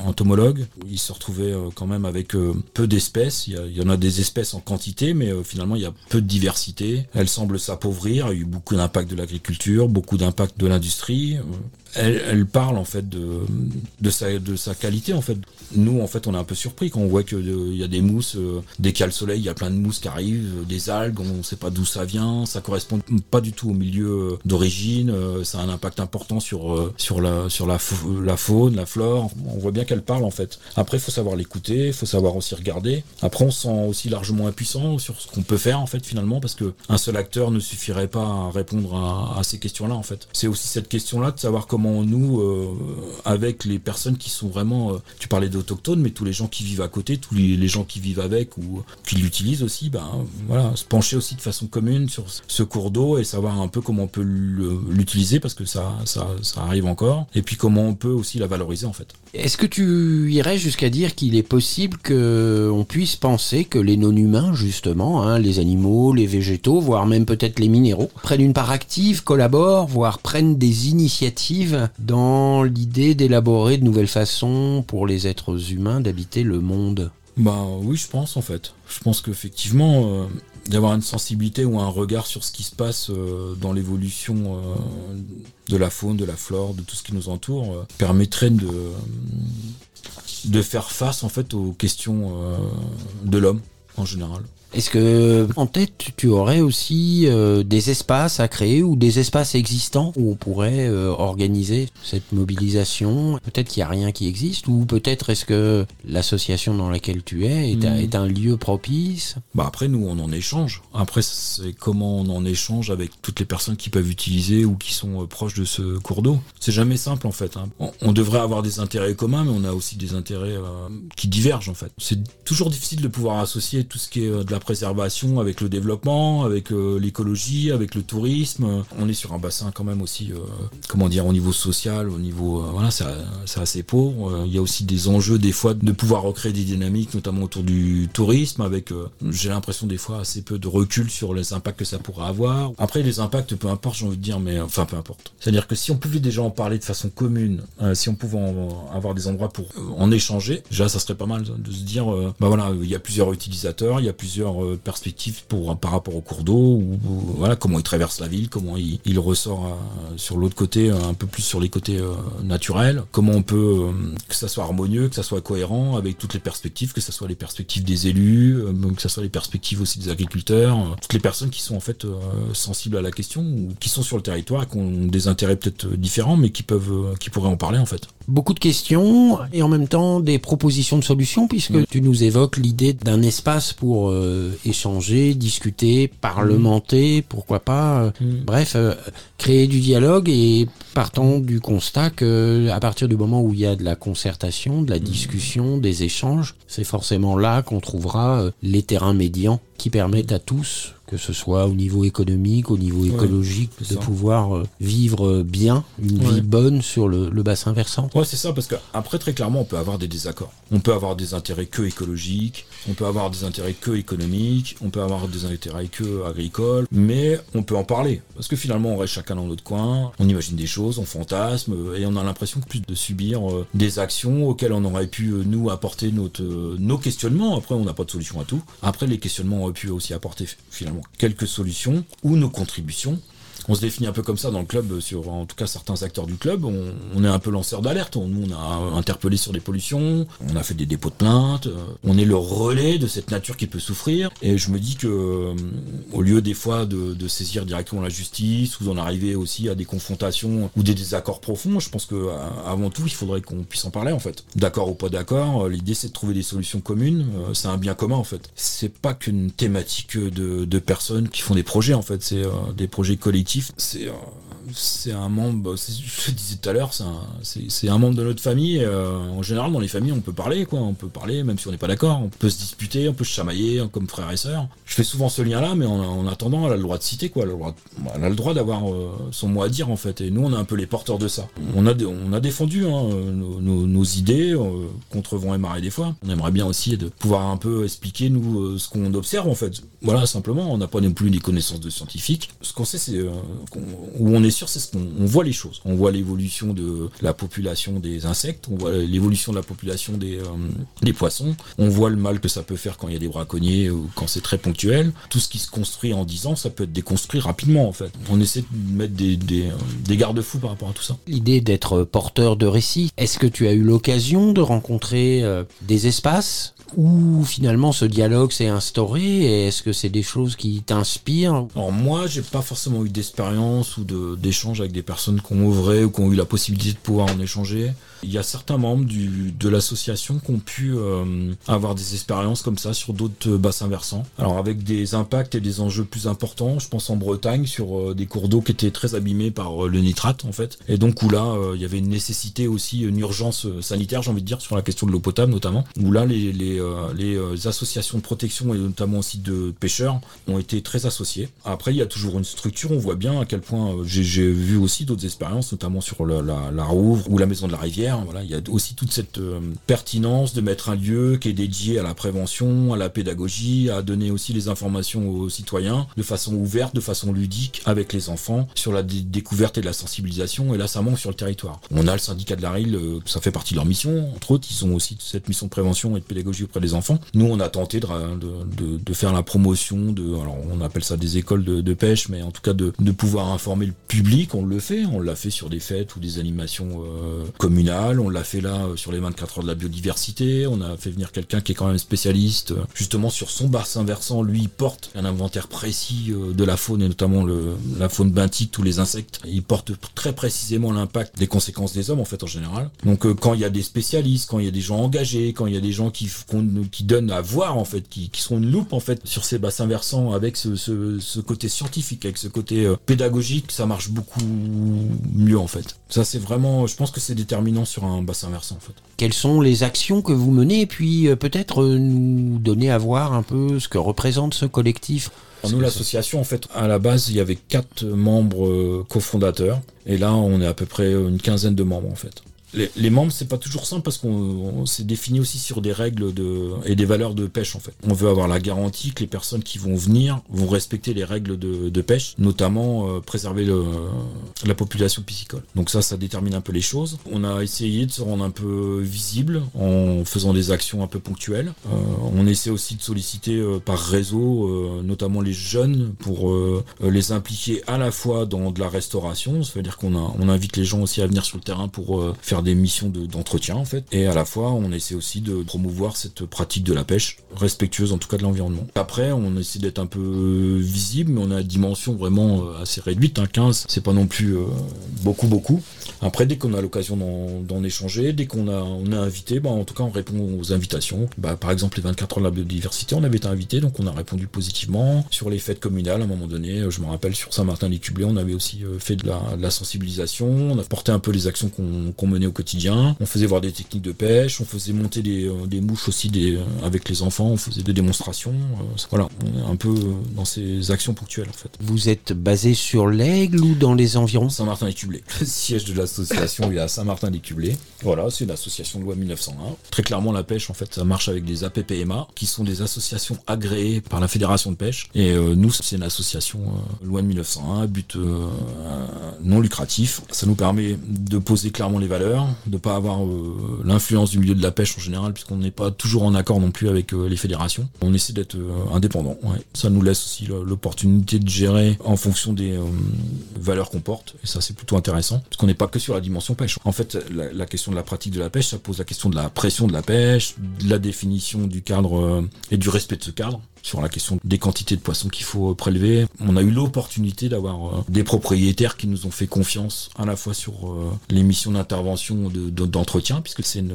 entomologue. Il se retrouvait quand même avec peu d'espèces. Il y, y, en a des espèces en quantité, mais finalement il y a peu de diversité. Elle semble s'appauvrir. Il y a eu beaucoup d'impact de l'agriculture, beaucoup d'impact de l'industrie elle, parle en fait de, de, sa, de sa qualité en fait. Nous en fait on est un peu surpris quand on voit qu'il euh, y a des mousses, euh, dès qu'il y a le soleil, il y a plein de mousses qui arrivent, euh, des algues, on ne sait pas d'où ça vient, ça correspond pas du tout au milieu d'origine, ça a un impact important sur, sur, la, sur la faune, la flore, on voit bien qu'elle parle en fait. Après il faut savoir l'écouter, il faut savoir aussi regarder. Après on se sent aussi largement impuissant sur ce qu'on peut faire en fait finalement parce que un seul acteur ne suffirait pas à répondre à, à ces questions-là en fait. C'est aussi cette question-là de savoir comment nous, euh, avec les personnes qui sont vraiment, euh, tu parlais d'autochtones, mais tous les gens qui vivent à côté, tous les, gens qui vivent avec ou qui l'utilisent aussi, ben voilà, se pencher aussi de façon commune sur ce cours d'eau et savoir un peu comment on peut l'utiliser parce que ça, ça, ça arrive encore, et puis comment on peut aussi la valoriser en fait. Est-ce que tu irais jusqu'à dire qu'il est possible que on puisse penser que les non-humains, justement, hein, les animaux, les végétaux, voire même peut-être les minéraux, prennent une part active, collaborent, voire prennent des initiatives dans l'idée d'élaborer de nouvelles façons pour les êtres humains d'habiter le monde Bah oui, je pense en fait. Je pense qu'effectivement, euh, d'avoir une sensibilité ou un regard sur ce qui se passe euh, dans l'évolution euh, de la faune, de la flore, de tout ce qui nous entoure, permettrait de, de faire face en fait aux questions de l'homme en général. Est-ce que en tête tu aurais aussi euh, des espaces à créer ou des espaces existants où on pourrait euh, organiser cette mobilisation? Peut-être qu'il n'y a rien qui existe ou peut-être est-ce que l'association dans laquelle tu es est, un, Hmm. est un lieu propice? Bah après nous on en échange. Après c'est comment on en échange avec toutes les personnes qui peuvent utiliser ou qui sont euh, proches de ce cours d'eau. C'est jamais simple en fait. hein. On, on devrait avoir des intérêts communs mais on a aussi des intérêts euh, qui divergent en fait. C'est toujours difficile de pouvoir associer tout ce qui est euh, de la préservation avec le développement, avec euh, l'écologie, avec le tourisme. On est sur un bassin quand même aussi, euh, comment dire, au niveau social, au niveau, euh, voilà, c'est assez pauvre. Il y a aussi des enjeux des fois de pouvoir recréer des dynamiques, notamment autour du tourisme, avec, j'ai l'impression des fois assez peu de recul sur les impacts que ça pourrait avoir. Après les impacts, peu importe, j'ai envie de dire, mais enfin peu importe. C'est-à-dire que si on pouvait déjà en parler de façon commune, si on pouvait avoir des endroits pour en échanger, déjà ça serait pas mal de se dire, euh, bah voilà, il y a plusieurs utilisateurs, il y a plusieurs euh, perspectives pour par rapport au cours d'eau, ou, voilà comment il traverse la ville, comment il, il ressort euh, sur l'autre côté, euh, un peu plus sur les côtés naturels, comment on peut que ça soit harmonieux, que ça soit cohérent avec toutes les perspectives, que ça soit les perspectives des élus, que ça soit les perspectives aussi des agriculteurs, toutes les personnes qui sont en fait sensibles à la question ou qui sont sur le territoire qui ont des intérêts peut-être différents, mais qui peuvent, qui pourraient en parler en fait. Beaucoup de questions et en même temps des propositions de solutions puisque tu nous évoques l'idée d'un espace pour euh, échanger, discuter, parlementer, pourquoi pas. euh, Mm. Bref, euh, créer du dialogue et partant du constat que à partir du moment où il y a de la concertation, de la discussion, des échanges, c'est forcément là qu'on trouvera les terrains médians qui permettent à tous, que ce soit au niveau économique, au niveau écologique, de ça. pouvoir euh, vivre euh, bien, une Ouais. vie bonne sur le, le bassin versant. Ouais, c'est ça, parce que après, très clairement, on peut avoir des désaccords. On peut avoir des intérêts que écologiques, on peut avoir des intérêts que économiques, on peut avoir des intérêts que agricoles, mais on peut en parler. Parce que finalement, on reste chacun dans notre coin, on imagine des choses, on fantasme, euh, et on a l'impression plus de subir des actions auxquelles on aurait pu, nous, apporter notre, nos questionnements. Après, on n'a pas de solution à tout. Après, les questionnements auraient pu aussi apporter, finalement, quelques solutions ou nos contributions. On se définit un peu comme ça dans le club, sur en tout cas certains acteurs du club. On, est un peu lanceur d'alerte. On- Nous, on a interpellé sur des pollutions, on a fait des dépôts de plaintes. euh, On est le relais de cette nature qui peut souffrir. Et je me dis que, euh, au lieu des fois de, saisir directement la justice ou d'en arriver aussi à des confrontations ou des désaccords profonds, je pense que euh, avant tout, il faudrait qu'on puisse en parler en fait. D'accord ou pas d'accord, euh, l'idée c'est de trouver des solutions communes. euh, C'est un bien commun en fait. C'est pas qu'une thématique de, personnes qui font des projets en fait. C'est euh, des projets collectifs. C'est euh, c'est un membre, c'est- je le disais tout à l'heure, c'est un, un membre de notre famille. euh, en général, dans les familles, on peut parler, quoi. On peut parler, même si on n'est pas d'accord. On peut se disputer, on peut se chamailler, hein, comme frères et sœurs. Je fais souvent ce lien-là, mais en, en attendant, elle a le droit de citer, quoi. Elle a le droit, droit d'avoir euh, son mot à dire, en fait. Et nous, on est un peu les porteurs de ça. On a, on a défendu hein, nos, idées euh, contre vent et marée des fois. On aimerait bien aussi de pouvoir un peu expliquer, nous, ce qu'on observe, en fait. Voilà, simplement. On n'a pas non plus des connaissances de scientifiques. Ce qu'on sait, c'est où on est sûr, c'est ce qu'on on voit les choses. On voit l'évolution de la population des insectes, on voit l'évolution de la population des, euh, des poissons, on voit le mal que ça peut faire quand il y a des braconniers ou quand c'est très ponctuel. Tout ce qui se construit en 10 ans, ça peut être déconstruit rapidement en fait. On essaie de mettre des, des, euh, des garde-fous par rapport à tout ça. L'idée d'être porteur de récits, est-ce que tu as eu l'occasion de rencontrer euh, des espaces où finalement ce dialogue s'est instauré et est-ce que c'est des choses qui t'inspirent? Alors moi, j'ai pas forcément eu d'expérience ou de- avec des personnes qui ont œuvré ou qui ont eu la possibilité de pouvoir en échanger. Il y a certains membres du, de l'association qui ont pu euh, avoir des expériences comme ça sur d'autres euh, bassins versants. Alors avec des impacts et des enjeux plus importants, je pense en Bretagne sur euh, des cours d'eau qui étaient très abîmés par euh, le nitrate en fait. Et donc où là, il y avait une nécessité aussi, une urgence sanitaire, j'ai envie de dire, sur la question de l'eau potable notamment. Où là, les, les, les associations de protection et notamment aussi de pêcheurs ont été très associées. Après, il y a toujours une structure, on voit bien à quel point j'ai vu aussi d'autres expériences, notamment sur la, la Rouvre ou la Maison de la Rivière. Voilà, il y a aussi toute cette euh, pertinence de mettre un lieu qui est dédié à la prévention, à la pédagogie, à donner aussi les informations aux citoyens de façon ouverte, de façon ludique, avec les enfants, sur la dé- découverte et de la sensibilisation. Et là, ça manque sur le territoire. On a le syndicat de la RIL, euh, ça fait partie de leur mission. Entre autres, ils ont aussi cette mission de prévention et de pédagogie auprès des enfants. Nous, on a tenté de, de, faire la promotion de, alors on appelle ça des écoles de, pêche, mais en tout cas de, de pouvoir informer le public. On le fait, on l'a fait sur des fêtes ou des animations euh, communales On l'a fait là euh, sur les 24 heures de la biodiversité. On a fait venir quelqu'un qui est quand même spécialiste euh, justement sur son bassin versant. Lui, il porte un inventaire précis euh, de la faune et notamment la faune benthique, tous les insectes. Il porte très précisément l'impact des conséquences des hommes en fait en général. Donc quand il y a des spécialistes, quand il y a des gens engagés, quand il y a des gens qui, donnent à voir en fait, qui, qui sont une loupe en fait sur ces bassins versants avec ce, ce, côté scientifique, avec ce côté pédagogique, ça marche beaucoup mieux en fait. Ça c'est vraiment, je pense que c'est déterminant sur un bassin versant en fait. Quelles sont les actions que vous menez et puis euh, peut-être euh, nous donner à voir un peu ce que représente ce collectif? Nous, l'association, en fait, à la base, il y avait quatre membres euh, cofondateurs. Et là, on est à peu près une quinzaine de membres, en fait. Les, les membres, c'est pas toujours simple parce qu'on on s'est défini aussi sur des règles de, et des valeurs de pêche, en fait. On veut avoir la garantie que les personnes qui vont venir vont respecter les règles de, de pêche, notamment euh, préserver le, la population piscicole. Donc ça, ça détermine un peu les choses. On a essayé de se rendre un peu visible en faisant des actions un peu ponctuelles. Euh, on essaie aussi de solliciter euh, par réseau, euh, notamment les jeunes, pour euh, les impliquer à la fois dans de la restauration, ça veut dire qu'on on invite les gens aussi à venir sur le terrain pour euh, faire des missions de- d'entretien en fait, et à la fois on essaie aussi de promouvoir cette pratique de la pêche, respectueuse en tout cas de l'environnement. Après, on essaie d'être un peu visible, mais on a une dimension vraiment euh, assez réduite, hein, 15, c'est pas non plus euh, beaucoup beaucoup. Après, dès qu'on a l'occasion d'en échanger, dès qu'on a, on est invité, bah, en tout cas, on répond aux invitations. Bah, par exemple, les 24 heures de la biodiversité, on avait été invité, donc on a répondu positivement. Sur les fêtes communales, à un moment donné, je me rappelle, sur Saint-Martin-les-Cublés, on avait aussi euh, fait de la, sensibilisation. On a porté un peu les actions qu'on qu'on menait au quotidien. On faisait voir des techniques de pêche, on faisait monter des, euh, des mouches aussi des, euh, avec les enfants, on faisait des démonstrations. euh, voilà, on est un peu dans ces actions ponctuelles, en fait. Vous êtes basé sur l'Aigle ou dans les environs? Saint-Martin-les-Cublés. Le siège de l'association est à Saint-Martin-les-Cublés. Voilà, c'est une association de loi 1901. Très clairement, la pêche, en fait, ça marche avec des APPMA, qui sont des associations agréées par la Fédération de pêche. Et euh, nous, c'est une association euh, loi 1901, à but euh, non lucratif. Ça nous permet de poser clairement les valeurs, de pas avoir euh, l'influence du milieu de la pêche en général, puisqu'on n'est pas toujours en accord non plus avec euh, les fédérations. On essaie d'être euh, indépendant. Ça nous laisse aussi l'opportunité de gérer en fonction des valeurs qu'on porte. Et ça, c'est plutôt intéressant, parce qu'on n'est pas que sur la dimension pêche. En fait, la, la question de la pratique de la pêche, ça pose la question de la pression de la pêche, de la définition du cadre et du respect de ce cadre sur la question des quantités de poissons qu'il faut euh, prélever. On a eu l'opportunité d'avoir euh, des propriétaires qui nous ont fait confiance à la fois sur euh, les missions d'intervention de- de- d'entretien, puisque c'est une,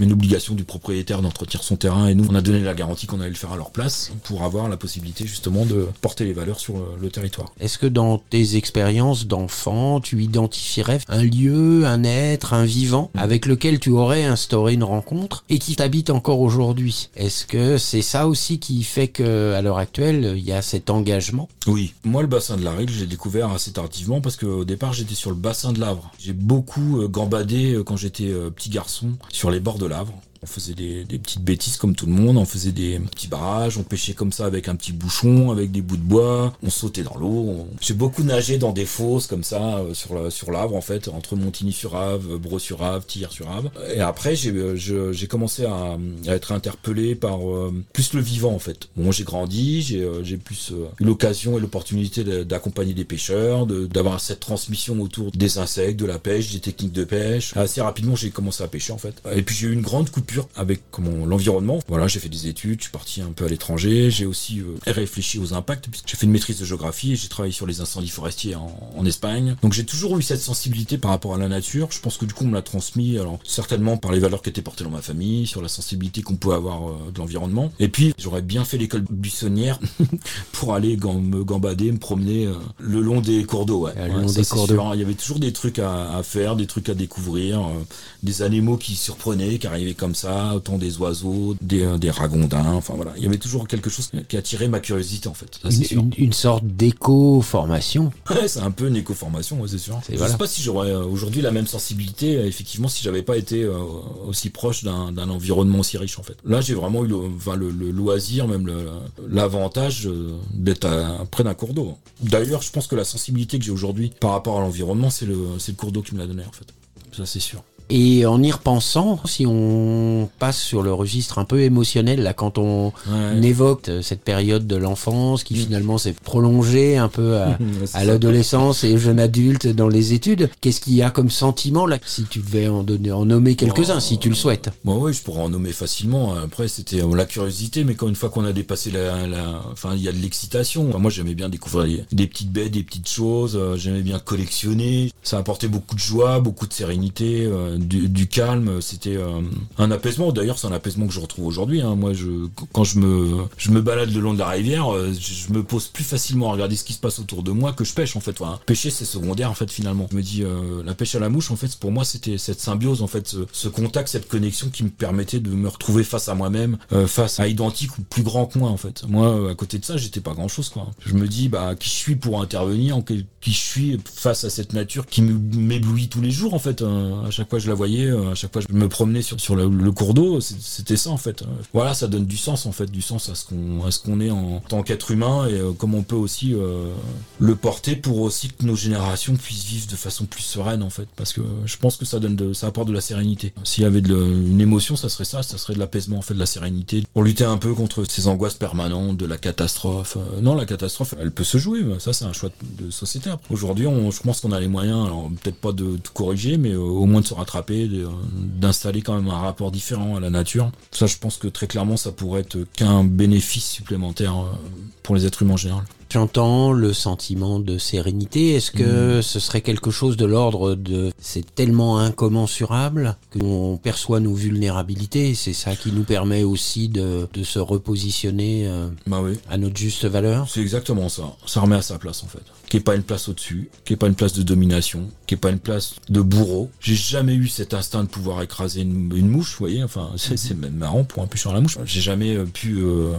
une obligation du propriétaire d'entretenir son terrain, et nous, on a donné la garantie qu'on allait le faire à leur place pour avoir la possibilité justement de porter les valeurs sur le territoire. Est-ce que dans tes expériences d'enfant, tu identifierais un lieu, un être, un vivant avec lequel tu aurais instauré une rencontre et qui t'habite encore aujourd'hui? Est-ce que c'est ça aussi qui fait que à l'heure actuelle, il y a cet engagement Oui, moi le bassin de la Rille, j'ai découvert assez tardivement parce qu'au départ j'étais sur le bassin de l'Avre. J'ai beaucoup euh, gambadé euh, quand j'étais euh, petit garçon sur les bords de l'Avre. On faisait des, des petites bêtises comme tout le monde, on faisait des petits barrages, on pêchait comme ça avec un petit bouchon, avec des bouts de bois, on sautait dans l'eau. on- J'ai beaucoup nagé dans des fosses comme ça euh, sur sur l'Avre en fait, entre Montigny-sur-Ave, Bros-sur-Ave, Tillers-sur-Ave. Et après j'ai euh, j'ai commencé à, à être interpellé par euh, plus le vivant en fait. Bon, j'ai grandi, j'ai euh, j'ai plus euh, eu l'occasion et l'opportunité d'accompagner des pêcheurs, de- d'avoir cette transmission autour des insectes, de la pêche, des techniques de pêche. Assez rapidement, j'ai commencé à pêcher en fait. Et puis j'ai eu une grande coupure avec l'environnement. Voilà, j'ai fait des études, je suis parti un peu à l'étranger. J'ai aussi euh, réfléchi aux impacts puisque j'ai fait une maîtrise de géographie et j'ai travaillé sur les incendies forestiers en, en Espagne. Donc j'ai toujours eu cette sensibilité par rapport à la nature. Je pense que du coup on me l'a transmis, alors certainement par les valeurs qui étaient portées dans ma famille, sur la sensibilité qu'on peut avoir euh, de l'environnement. Et puis j'aurais bien fait l'école buissonnière pour aller me gambader, me promener euh, le long des cours d'eau. Ouais. Des cours d'eau. hein. Il y avait toujours des trucs à, à faire, des trucs à découvrir, des animaux qui surprenaient, qui arrivaient comme ça, autant des oiseaux, des, euh, des ragondins. Enfin voilà, il y avait toujours quelque chose qui attirait ma curiosité en fait. Ça, une, sûr. une- une sorte d'éco-formation Ouais, c'est un peu une éco-formation, ouais, c'est sûr. Je voilà. sais pas si j'aurais euh, aujourd'hui la même sensibilité, euh, effectivement, si j'avais pas été euh, aussi proche d'un environnement aussi riche, en fait. Là, j'ai vraiment eu le, enfin, le, le loisir, même l'avantage d'être près d'un cours d'eau. D'ailleurs, je pense que la sensibilité que j'ai aujourd'hui par rapport à l'environnement, c'est le, c'est le cours d'eau qui me l'a donné, en fait. Ça, c'est sûr. Et en y repensant, si on passe sur le registre un peu émotionnel, là, quand on Ouais. évoque euh, cette période de l'enfance qui finalement s'est prolongée un peu à, l'adolescence et jeune adulte dans les études, qu'est-ce qu'il y a comme sentiment là, si tu devais en, donner, en nommer quelques-uns, Oh. si tu le souhaites? Bon, oui, je pourrais en nommer facilement. Après, c'était euh, la curiosité, mais quand une fois qu'on a dépassé la, la- enfin, il y a de l'excitation. Enfin, moi, j'aimais bien découvrir des, petites bêtes, des petites choses. euh, j'aimais bien collectionner. Ça apportait beaucoup de joie, beaucoup de sérénité, euh, du, du calme. C'était euh, un apaisement. D'ailleurs, c'est un apaisement que je retrouve aujourd'hui. hein. Moi, je, quand je me, je me balade le long de la rivière, euh, je, me pose plus facilement à regarder ce qui se passe autour de moi que je pêche en fait. Enfin, pêcher, c'est secondaire en fait finalement. Je me dis, euh, la pêche à la mouche, en fait, pour moi, c'était cette symbiose, en fait, ce, ce contact, cette connexion qui me permettait de me retrouver face à moi-même, euh, face à identique ou plus grand que moi, en fait. Moi, euh, à côté de ça, j'étais pas grand-chose, quoi. Je me dis, bah, qui je suis pour intervenir, qui, qui je suis face à cette nature qui m'éblouit tous les jours, en fait. Euh, à chaque fois, je la voyais, euh, à chaque fois, je me promenais sur, le, cours d'eau, c'était ça, en fait. Euh, Voilà, ça donne du sens, en fait, du sens à ce qu'on est en tant qu'être humain et euh, comment on peut aussi euh, le porter pour aussi que nos générations puissent vivre de façon plus sereine, en fait. Parce que je pense que ça donne de, ça apporte de la sérénité. S'il y avait de, une émotion, ça serait ça, ça serait de l'apaisement, en fait, de la sérénité. Pour lutter un peu contre ces angoisses permanentes, de la catastrophe. Non, la catastrophe, elle peut se jouer, ça, c'est un choix de, société. Aujourd'hui, je pense qu'on a les moyens, peut-être pas de tout corriger, mais au moins de se rattraper, d'installer quand même un rapport différent à la nature. Ça, je pense que très clairement, ça pourrait être qu'un bénéfice supplémentaire euh, pour les êtres humains en général. J'entends le sentiment de sérénité? Est-ce que ce serait quelque chose de l'ordre de c'est tellement incommensurable qu'on perçoit nos vulnérabilités c'est ça qui nous permet aussi de, de se repositionner euh, Bah oui. à notre juste valeur? C'est exactement ça. Ça remet à sa place en fait. Qui est pas une place au-dessus, qui est pas une place de domination, qui est pas une place de bourreau. J'ai jamais eu cet instinct de pouvoir écraser une, une mouche, vous voyez. Enfin, c'est c'est même marrant pour un pêcheur à la mouche. J'ai jamais euh, pu euh,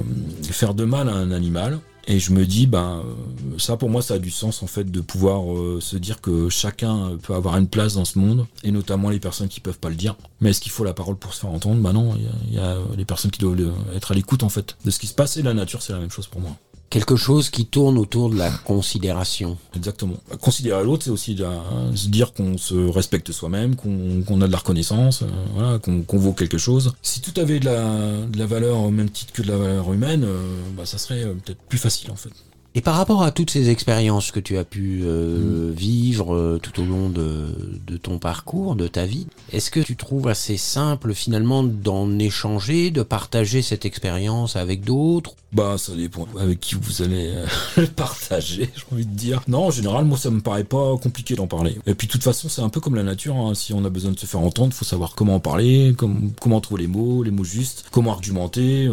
faire de mal à un animal. Et je me dis, ben, euh, ça pour moi, ça a du sens en fait de pouvoir euh, se dire que chacun peut avoir une place dans ce monde, et notamment les personnes qui peuvent pas le dire. Mais est-ce qu'il faut la parole pour se faire entendre? Ben non, il y y, a les personnes qui doivent euh, être à l'écoute en fait de ce qui se passe. Et la nature, c'est la même chose pour moi. Quelque chose qui tourne autour de la considération. Exactement. Considérer l'autre, c'est aussi de, hein, se dire qu'on se respecte soi-même, qu'on a de la reconnaissance, euh, voilà, qu'on vaut quelque chose. Si tout avait de la, de la valeur au même titre que de la valeur humaine, euh, bah, ça serait euh, peut-être plus facile en fait. Et par rapport à toutes ces expériences que tu as pu euh, vivre euh, tout au long de, de ton parcours, de ta vie, est-ce que tu trouves assez simple finalement d'en échanger, de partager cette expérience avec d'autres? Bah, ça dépend avec qui vous allez euh, le partager, j'ai envie de dire. Non, en général, moi, ça me paraît pas compliqué d'en parler. Et puis, de toute façon, c'est un peu comme la nature. hein. Si on a besoin de se faire entendre, faut savoir comment en parler, com- comment trouver les mots, les mots justes, comment argumenter,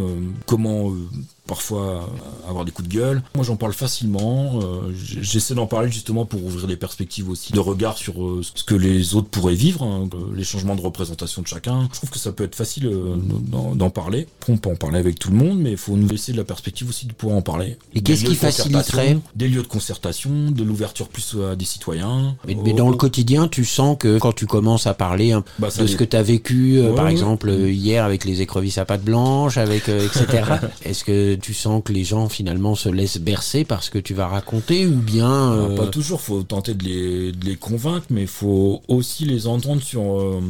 comment parfois euh, avoir des coups de gueule. Moi, j'en parle facilement. euh, J'essaie d'en parler justement pour ouvrir des perspectives aussi, de regard sur euh, ce que les autres pourraient vivre, hein, les changements de représentation de chacun. Je trouve que ça peut être facile d'en parler. On peut en parler avec tout le monde, mais il faut nous laisser de la perspective aussi de pouvoir en parler. Et qu'est-ce qui faciliterait Des lieux de concertation, de l'ouverture plus à des citoyens. mais, mais dans Oh, le quotidien, tu sens que quand tu commences à parler hein, Bah, de ce que tu as vécu, Ouais, par ouais. exemple hier avec les écrevisses à pattes blanches, avec euh, etc. Est-ce que tu sens que les gens finalement se laissent bercer par ce que tu vas raconter ou bien euh, Pas toujours, faut tenter de les, de les convaincre, mais faut aussi les entendre sur, euh,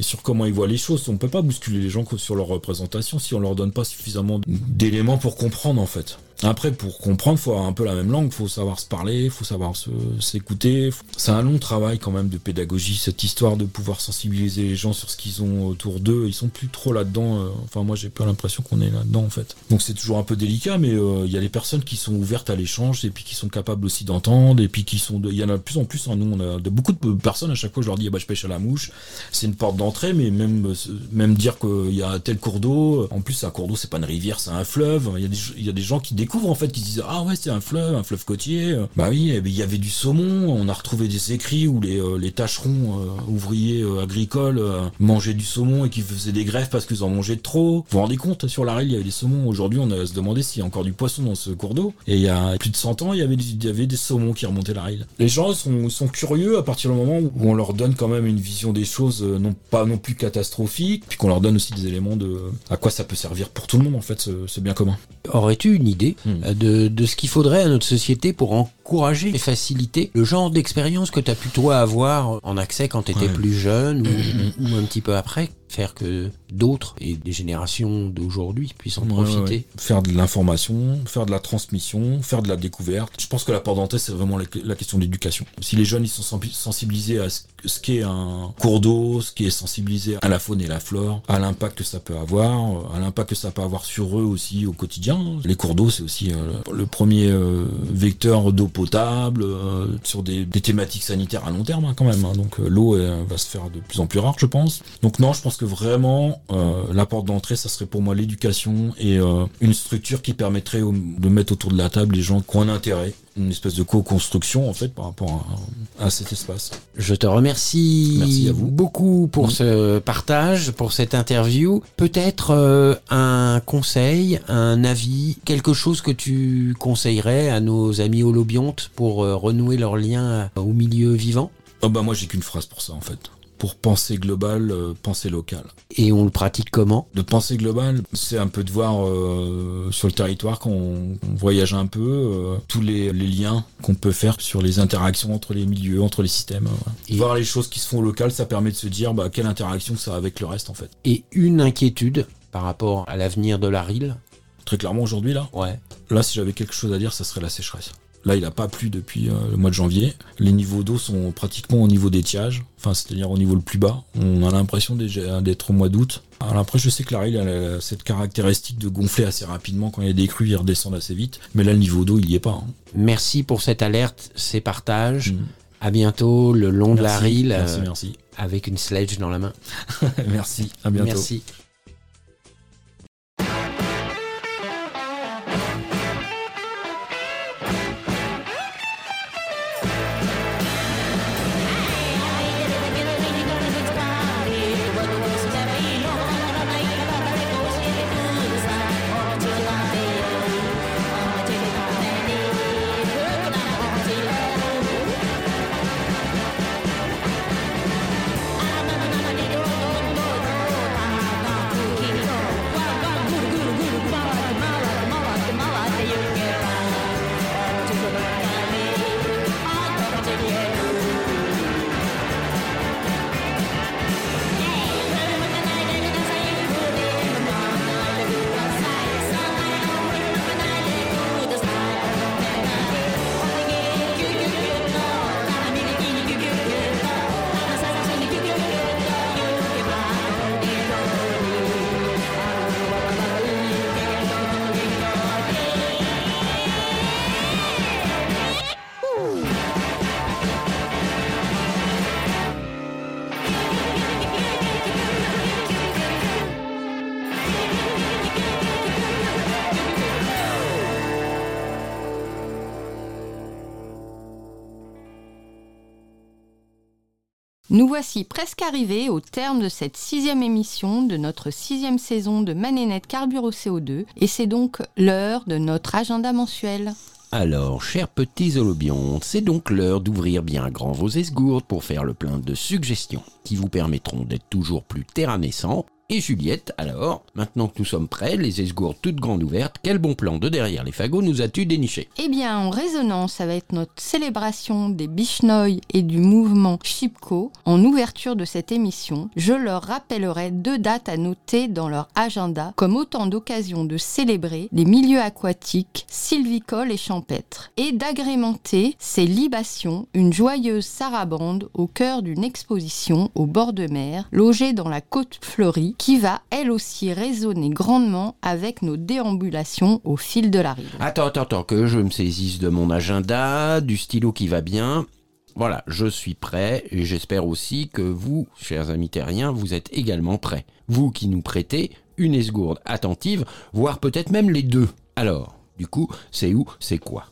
sur comment ils voient les choses. On peut pas bousculer les gens sur leur représentation si on leur donne pas suffisamment d'éléments pour comprendre en fait. Après, pour comprendre, faut avoir un peu la même langue, faut savoir se parler, faut savoir s'écouter. C'est un long travail quand même de pédagogie, cette histoire de pouvoir sensibiliser les gens sur ce qu'ils ont autour d'eux. Ils sont plus trop là-dedans. euh, Enfin, moi, j'ai pas l'impression qu'on est là-dedans en fait. Donc c'est toujours un peu délicat, mais euh, il y a les personnes qui sont ouvertes à l'échange et puis qui sont capables aussi d'entendre et puis qui sont. Il y en a de plus en plus. hein. Nous, on a beaucoup de personnes à chaque fois. Je leur dis, bah, je pêche à la mouche. C'est une porte d'entrée, mais même euh, même dire qu'il y a tel cours d'eau. En plus, un cours d'eau, c'est pas une rivière, c'est un fleuve. Il y y a des gens qui découvrent en fait, qui se disent, ah ouais, c'est un fleuve, un fleuve côtier. Bah oui, eh ben, il y avait du saumon. On a retrouvé des écrits où les euh, les tâcherons euh, ouvriers euh, agricoles euh, mangeaient du saumon et qui faisaient des grèves parce qu'ils en mangeaient trop. Vous vous rendez compte sur la il y avait des saumons. Aujourd'hui, on a se demander s'il y a encore du poisson dans ce cours d'eau. Et il y a plus de 100 ans, il y avait, il y avait des saumons qui remontaient la rille. Les gens sont, sont curieux à partir du moment où on leur donne quand même une vision des choses euh, non pas non plus catastrophiques, puis qu'on leur donne aussi des éléments de à quoi ça peut servir pour tout le monde en fait, ce, ce bien commun. Aurais-tu une idée Hmm. de, de ce qu'il faudrait à notre société pour encourager et faciliter le genre d'expérience que tu as pu toi avoir en accès quand tu étais Ouais. plus jeune ou, ou un petit peu après, faire que d'autres et des générations d'aujourd'hui puissent en profiter. ouais, ouais. Faire de l'information, faire de la transmission, faire de la découverte. Je pense que la porte d'entrée, c'est vraiment la, la question de l'éducation. Si les jeunes ils sont sensi- sensibilisés à ce, ce qu'est un cours d'eau, ce qui est sensibilisé à la faune et la flore, à l'impact que ça peut avoir, à l'impact que ça peut avoir sur eux aussi au quotidien. Les cours d'eau, c'est aussi euh, le premier euh, vecteur d'eau potable euh, sur des, thématiques sanitaires à long terme hein, quand même. hein. Donc euh, l'eau euh, va se faire de plus en plus rare, je pense. Donc non, je pense que vraiment la porte d'entrée, ça serait pour moi l'éducation et une structure qui permettrait de mettre autour de la table les gens qui ont intérêt, une espèce de co-construction en fait par rapport à, à cet espace. Je te remercie Merci à vous. beaucoup pour Mhm. ce partage, pour cette interview. Peut-être euh, un conseil, un avis, quelque chose que tu conseillerais à nos amis holobiontes pour euh, renouer leur lien au milieu vivant? Oh bah moi j'ai qu'une phrase pour ça en fait. Pour penser global, euh, penser local. Et on le pratique comment? De penser global, c'est un peu de voir euh, sur le territoire quand on, on voyage un peu euh, tous les, les liens qu'on peut faire sur les interactions entre les milieux, entre les systèmes. Et- Voir les choses qui se font au local, ça permet de se dire bah, quelle interaction ça a avec le reste en fait. Et une inquiétude par rapport à l'avenir de la RIL Très clairement aujourd'hui là, Ouais. là si j'avais quelque chose à dire, ça serait la sécheresse. Là, il n'a pas plu depuis euh, le mois de janvier. Les niveaux d'eau sont pratiquement au niveau d'étiage, enfin, c'est-à-dire au niveau le plus bas. On a l'impression déjà d'être au mois d'août. Alors après, je sais que la Rille a cette caractéristique de gonfler assez rapidement quand il y a des crues, ils redescendent assez vite. Mais là, le niveau d'eau, il y est pas. hein. Merci pour cette alerte, ces partages. Mm. À bientôt le long de la Merci, RIL Merci, euh, merci. avec une sledge dans la main. merci. À bientôt. Merci. Voici presque arrivés au terme de cette sixième émission de notre sixième saison de Manénette Carbure au CO2 et c'est donc l'heure de notre agenda mensuel. Alors, chers petits holobiontes, c'est donc l'heure d'ouvrir bien grand vos esgourdes pour faire le plein de suggestions qui vous permettront d'être toujours plus terranescents. Et Juliette, alors, maintenant que nous sommes prêts, les esgourdes toutes grandes ouvertes, quel bon plan de derrière les fagots nous as-tu déniché Eh bien, en résonance avec notre célébration des Bichnoi et du mouvement Chipko, en ouverture de cette émission, je leur rappellerai deux dates à noter dans leur agenda comme autant d'occasions de célébrer les milieux aquatiques, sylvicoles et champêtres, et d'agrémenter ces libations une joyeuse sarabande au cœur d'une exposition au bord de mer, logée dans la côte fleurie, qui va elle aussi résonner grandement avec nos déambulations au fil de la rive. Attends, attends, attends, que je me saisisse de mon agenda, du stylo qui va bien. Voilà, je suis prêt et j'espère aussi que vous, chers amis terriens, vous êtes également prêts. Vous qui nous prêtez une esgourde attentive, voire peut-être même les deux. Alors, du coup, c'est où, c'est quoi?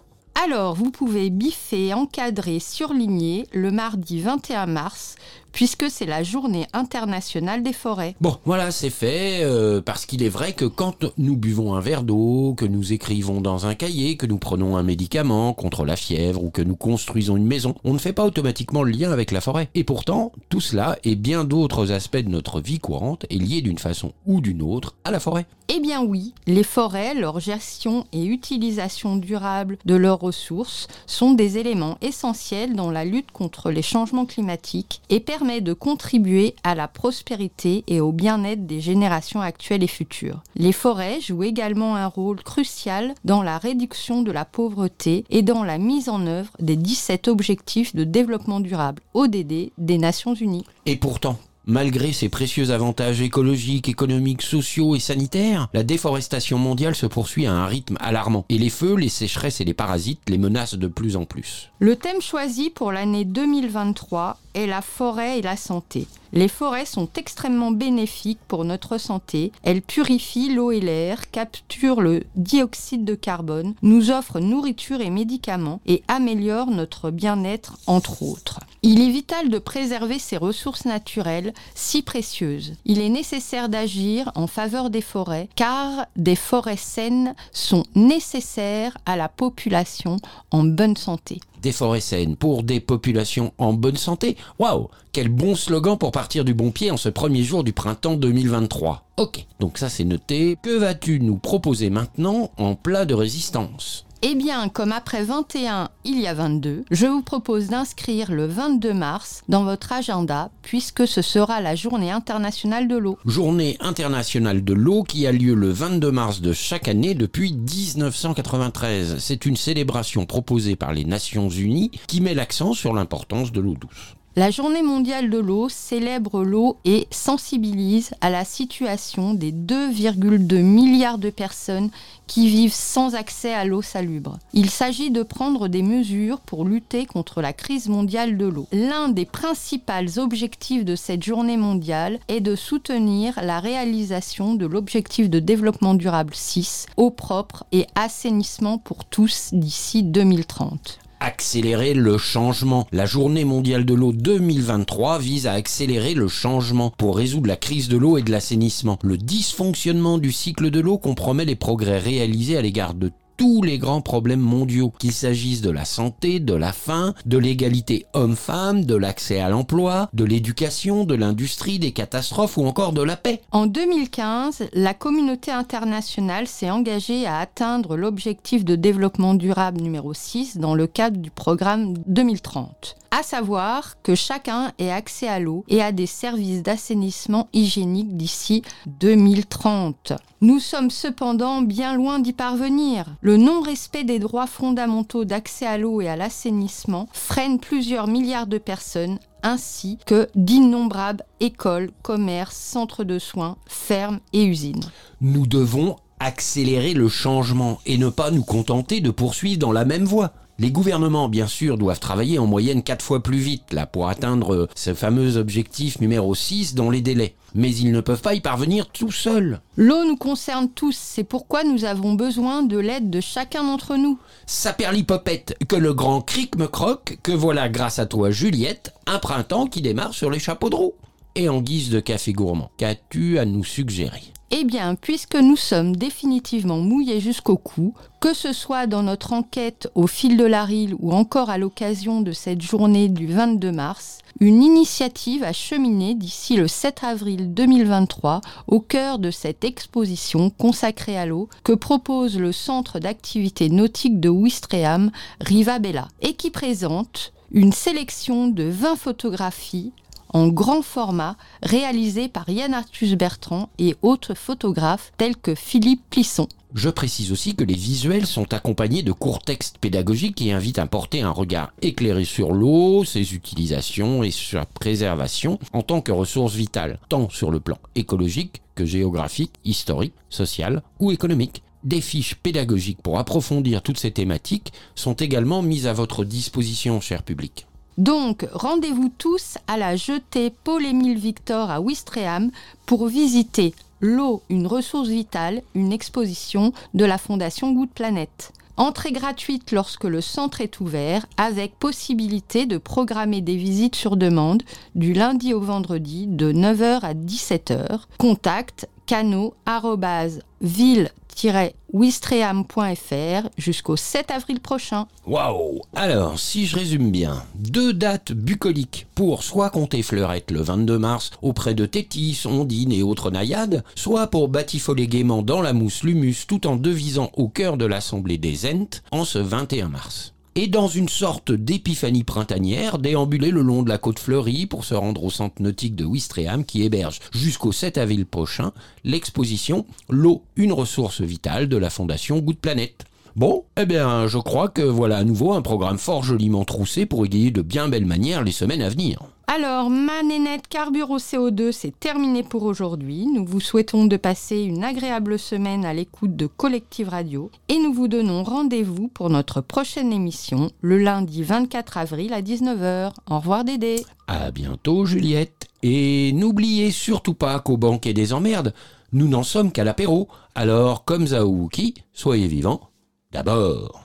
Alors, vous pouvez biffer, encadrer, surligner le mardi 21 mars, puisque c'est la journée internationale des forêts. Bon, voilà, c'est fait, euh, parce qu'il est vrai que quand nous buvons un verre d'eau, que nous écrivons dans un cahier, que nous prenons un médicament contre la fièvre ou que nous construisons une maison, on ne fait pas automatiquement le lien avec la forêt. Et pourtant, tout cela et bien d'autres aspects de notre vie courante est lié d'une façon ou d'une autre à la forêt. Eh bien oui, les forêts, leur gestion et utilisation durable de leurs ressources sont des éléments essentiels dans la lutte contre les changements climatiques et permettent de contribuer à la prospérité et au bien-être des générations actuelles et futures. Les forêts jouent également un rôle crucial dans la réduction de la pauvreté et dans la mise en œuvre des 17 objectifs de développement durable, ODD, des Nations Unies. Et pourtant, Malgré ses précieux avantages écologiques, économiques, sociaux et sanitaires, la déforestation mondiale se poursuit à un rythme alarmant et les feux, les sécheresses et les parasites les menacent de plus en plus. Le thème choisi pour l'année 2023 est la forêt et la santé. Les forêts sont extrêmement bénéfiques pour notre santé. Elles purifient l'eau et l'air, capturent le dioxyde de carbone, nous offrent nourriture et médicaments et améliorent notre bien-être, entre autres. Il est vital de préserver ces ressources naturelles si précieuses. Il est nécessaire d'agir en faveur des forêts car des forêts saines sont nécessaires à la population en bonne santé des forêts saines pour des populations en bonne santé. Waouh, quel bon slogan pour partir du bon pied en ce premier jour du printemps 2023. Ok, donc ça c'est noté. Que vas-tu nous proposer maintenant en plat de résistance? Eh bien, comme après 21, il y a 22, je vous propose d'inscrire le 22 mars dans votre agenda puisque ce sera la journée internationale de l'eau. Journée internationale de l'eau qui a lieu le 22 mars de chaque année depuis 1993. C'est une célébration proposée par les Nations Unies qui met l'accent sur l'importance de l'eau douce. La journée mondiale de l'eau célèbre l'eau et sensibilise à la situation des 2,2 milliards de personnes qui vivent sans accès à l'eau salubre. Il s'agit de prendre des mesures pour lutter contre la crise mondiale de l'eau. L'un des principaux objectifs de cette journée mondiale est de soutenir la réalisation de l'objectif de développement durable 6, eau propre et assainissement pour tous d'ici 2030 accélérer le changement. La journée mondiale de l'eau 2023 vise à accélérer le changement pour résoudre la crise de l'eau et de l'assainissement. Le dysfonctionnement du cycle de l'eau compromet les progrès réalisés à l'égard de tous les grands problèmes mondiaux, qu'il s'agisse de la santé, de la faim, de l'égalité homme-femme, de l'accès à l'emploi, de l'éducation, de l'industrie, des catastrophes ou encore de la paix. En 2015, la communauté internationale s'est engagée à atteindre l'objectif de développement durable numéro 6 dans le cadre du programme 2030 à savoir que chacun ait accès à l'eau et à des services d'assainissement hygiénique d'ici 2030. Nous sommes cependant bien loin d'y parvenir. Le non-respect des droits fondamentaux d'accès à l'eau et à l'assainissement freine plusieurs milliards de personnes ainsi que d'innombrables écoles, commerces, centres de soins, fermes et usines. Nous devons accélérer le changement et ne pas nous contenter de poursuivre dans la même voie. Les gouvernements, bien sûr, doivent travailler en moyenne 4 fois plus vite, là, pour atteindre euh, ce fameux objectif numéro 6 dans les délais. Mais ils ne peuvent pas y parvenir tout seuls. L'eau nous concerne tous, c'est pourquoi nous avons besoin de l'aide de chacun d'entre nous. Saperlipopette, que le grand cric me croque, que voilà grâce à toi Juliette, un printemps qui démarre sur les chapeaux de roue. Et en guise de café gourmand, qu'as-tu à nous suggérer? Eh bien, puisque nous sommes définitivement mouillés jusqu'au cou, que ce soit dans notre enquête au fil de la rille ou encore à l'occasion de cette journée du 22 mars, une initiative a cheminé d'ici le 7 avril 2023 au cœur de cette exposition consacrée à l'eau que propose le centre d'activité nautique de Ouistreham, Rivabella, et qui présente une sélection de 20 photographies en grand format réalisé par Yann Arthus Bertrand et autres photographes tels que Philippe Plisson. Je précise aussi que les visuels sont accompagnés de courts textes pédagogiques qui invitent à porter un regard éclairé sur l'eau, ses utilisations et sa préservation en tant que ressource vitale, tant sur le plan écologique que géographique, historique, social ou économique. Des fiches pédagogiques pour approfondir toutes ces thématiques sont également mises à votre disposition, cher public. Donc, rendez-vous tous à la jetée Paul-Émile Victor à Ouistreham pour visiter L'eau, une ressource vitale, une exposition de la Fondation Good Planet. Entrée gratuite lorsque le centre est ouvert, avec possibilité de programmer des visites sur demande du lundi au vendredi de 9h à 17h. Contact cano-ville-wistream.fr jusqu'au 7 avril prochain. Waouh Alors, si je résume bien, deux dates bucoliques pour soit compter Fleurette le 22 mars auprès de Tétis, Ondine et autres naïades, soit pour batifoler gaiement dans la mousse l'humus tout en devisant au cœur de l'assemblée des Ents en ce 21 mars et dans une sorte d'épiphanie printanière, déambuler le long de la côte fleurie pour se rendre au centre nautique de Ouistreham qui héberge jusqu'au 7 avril prochain l'exposition L'eau, une ressource vitale de la fondation Good Planet. Bon, eh bien, je crois que voilà à nouveau un programme fort joliment troussé pour égayer de bien belles manières les semaines à venir. Alors, ma nénette carbure CO2, c'est terminé pour aujourd'hui. Nous vous souhaitons de passer une agréable semaine à l'écoute de Collective Radio et nous vous donnons rendez-vous pour notre prochaine émission le lundi 24 avril à 19h. Au revoir Dédé. À bientôt Juliette. Et n'oubliez surtout pas qu'au banquet des emmerdes, nous n'en sommes qu'à l'apéro. Alors, comme Zaouki, soyez vivants d'abord.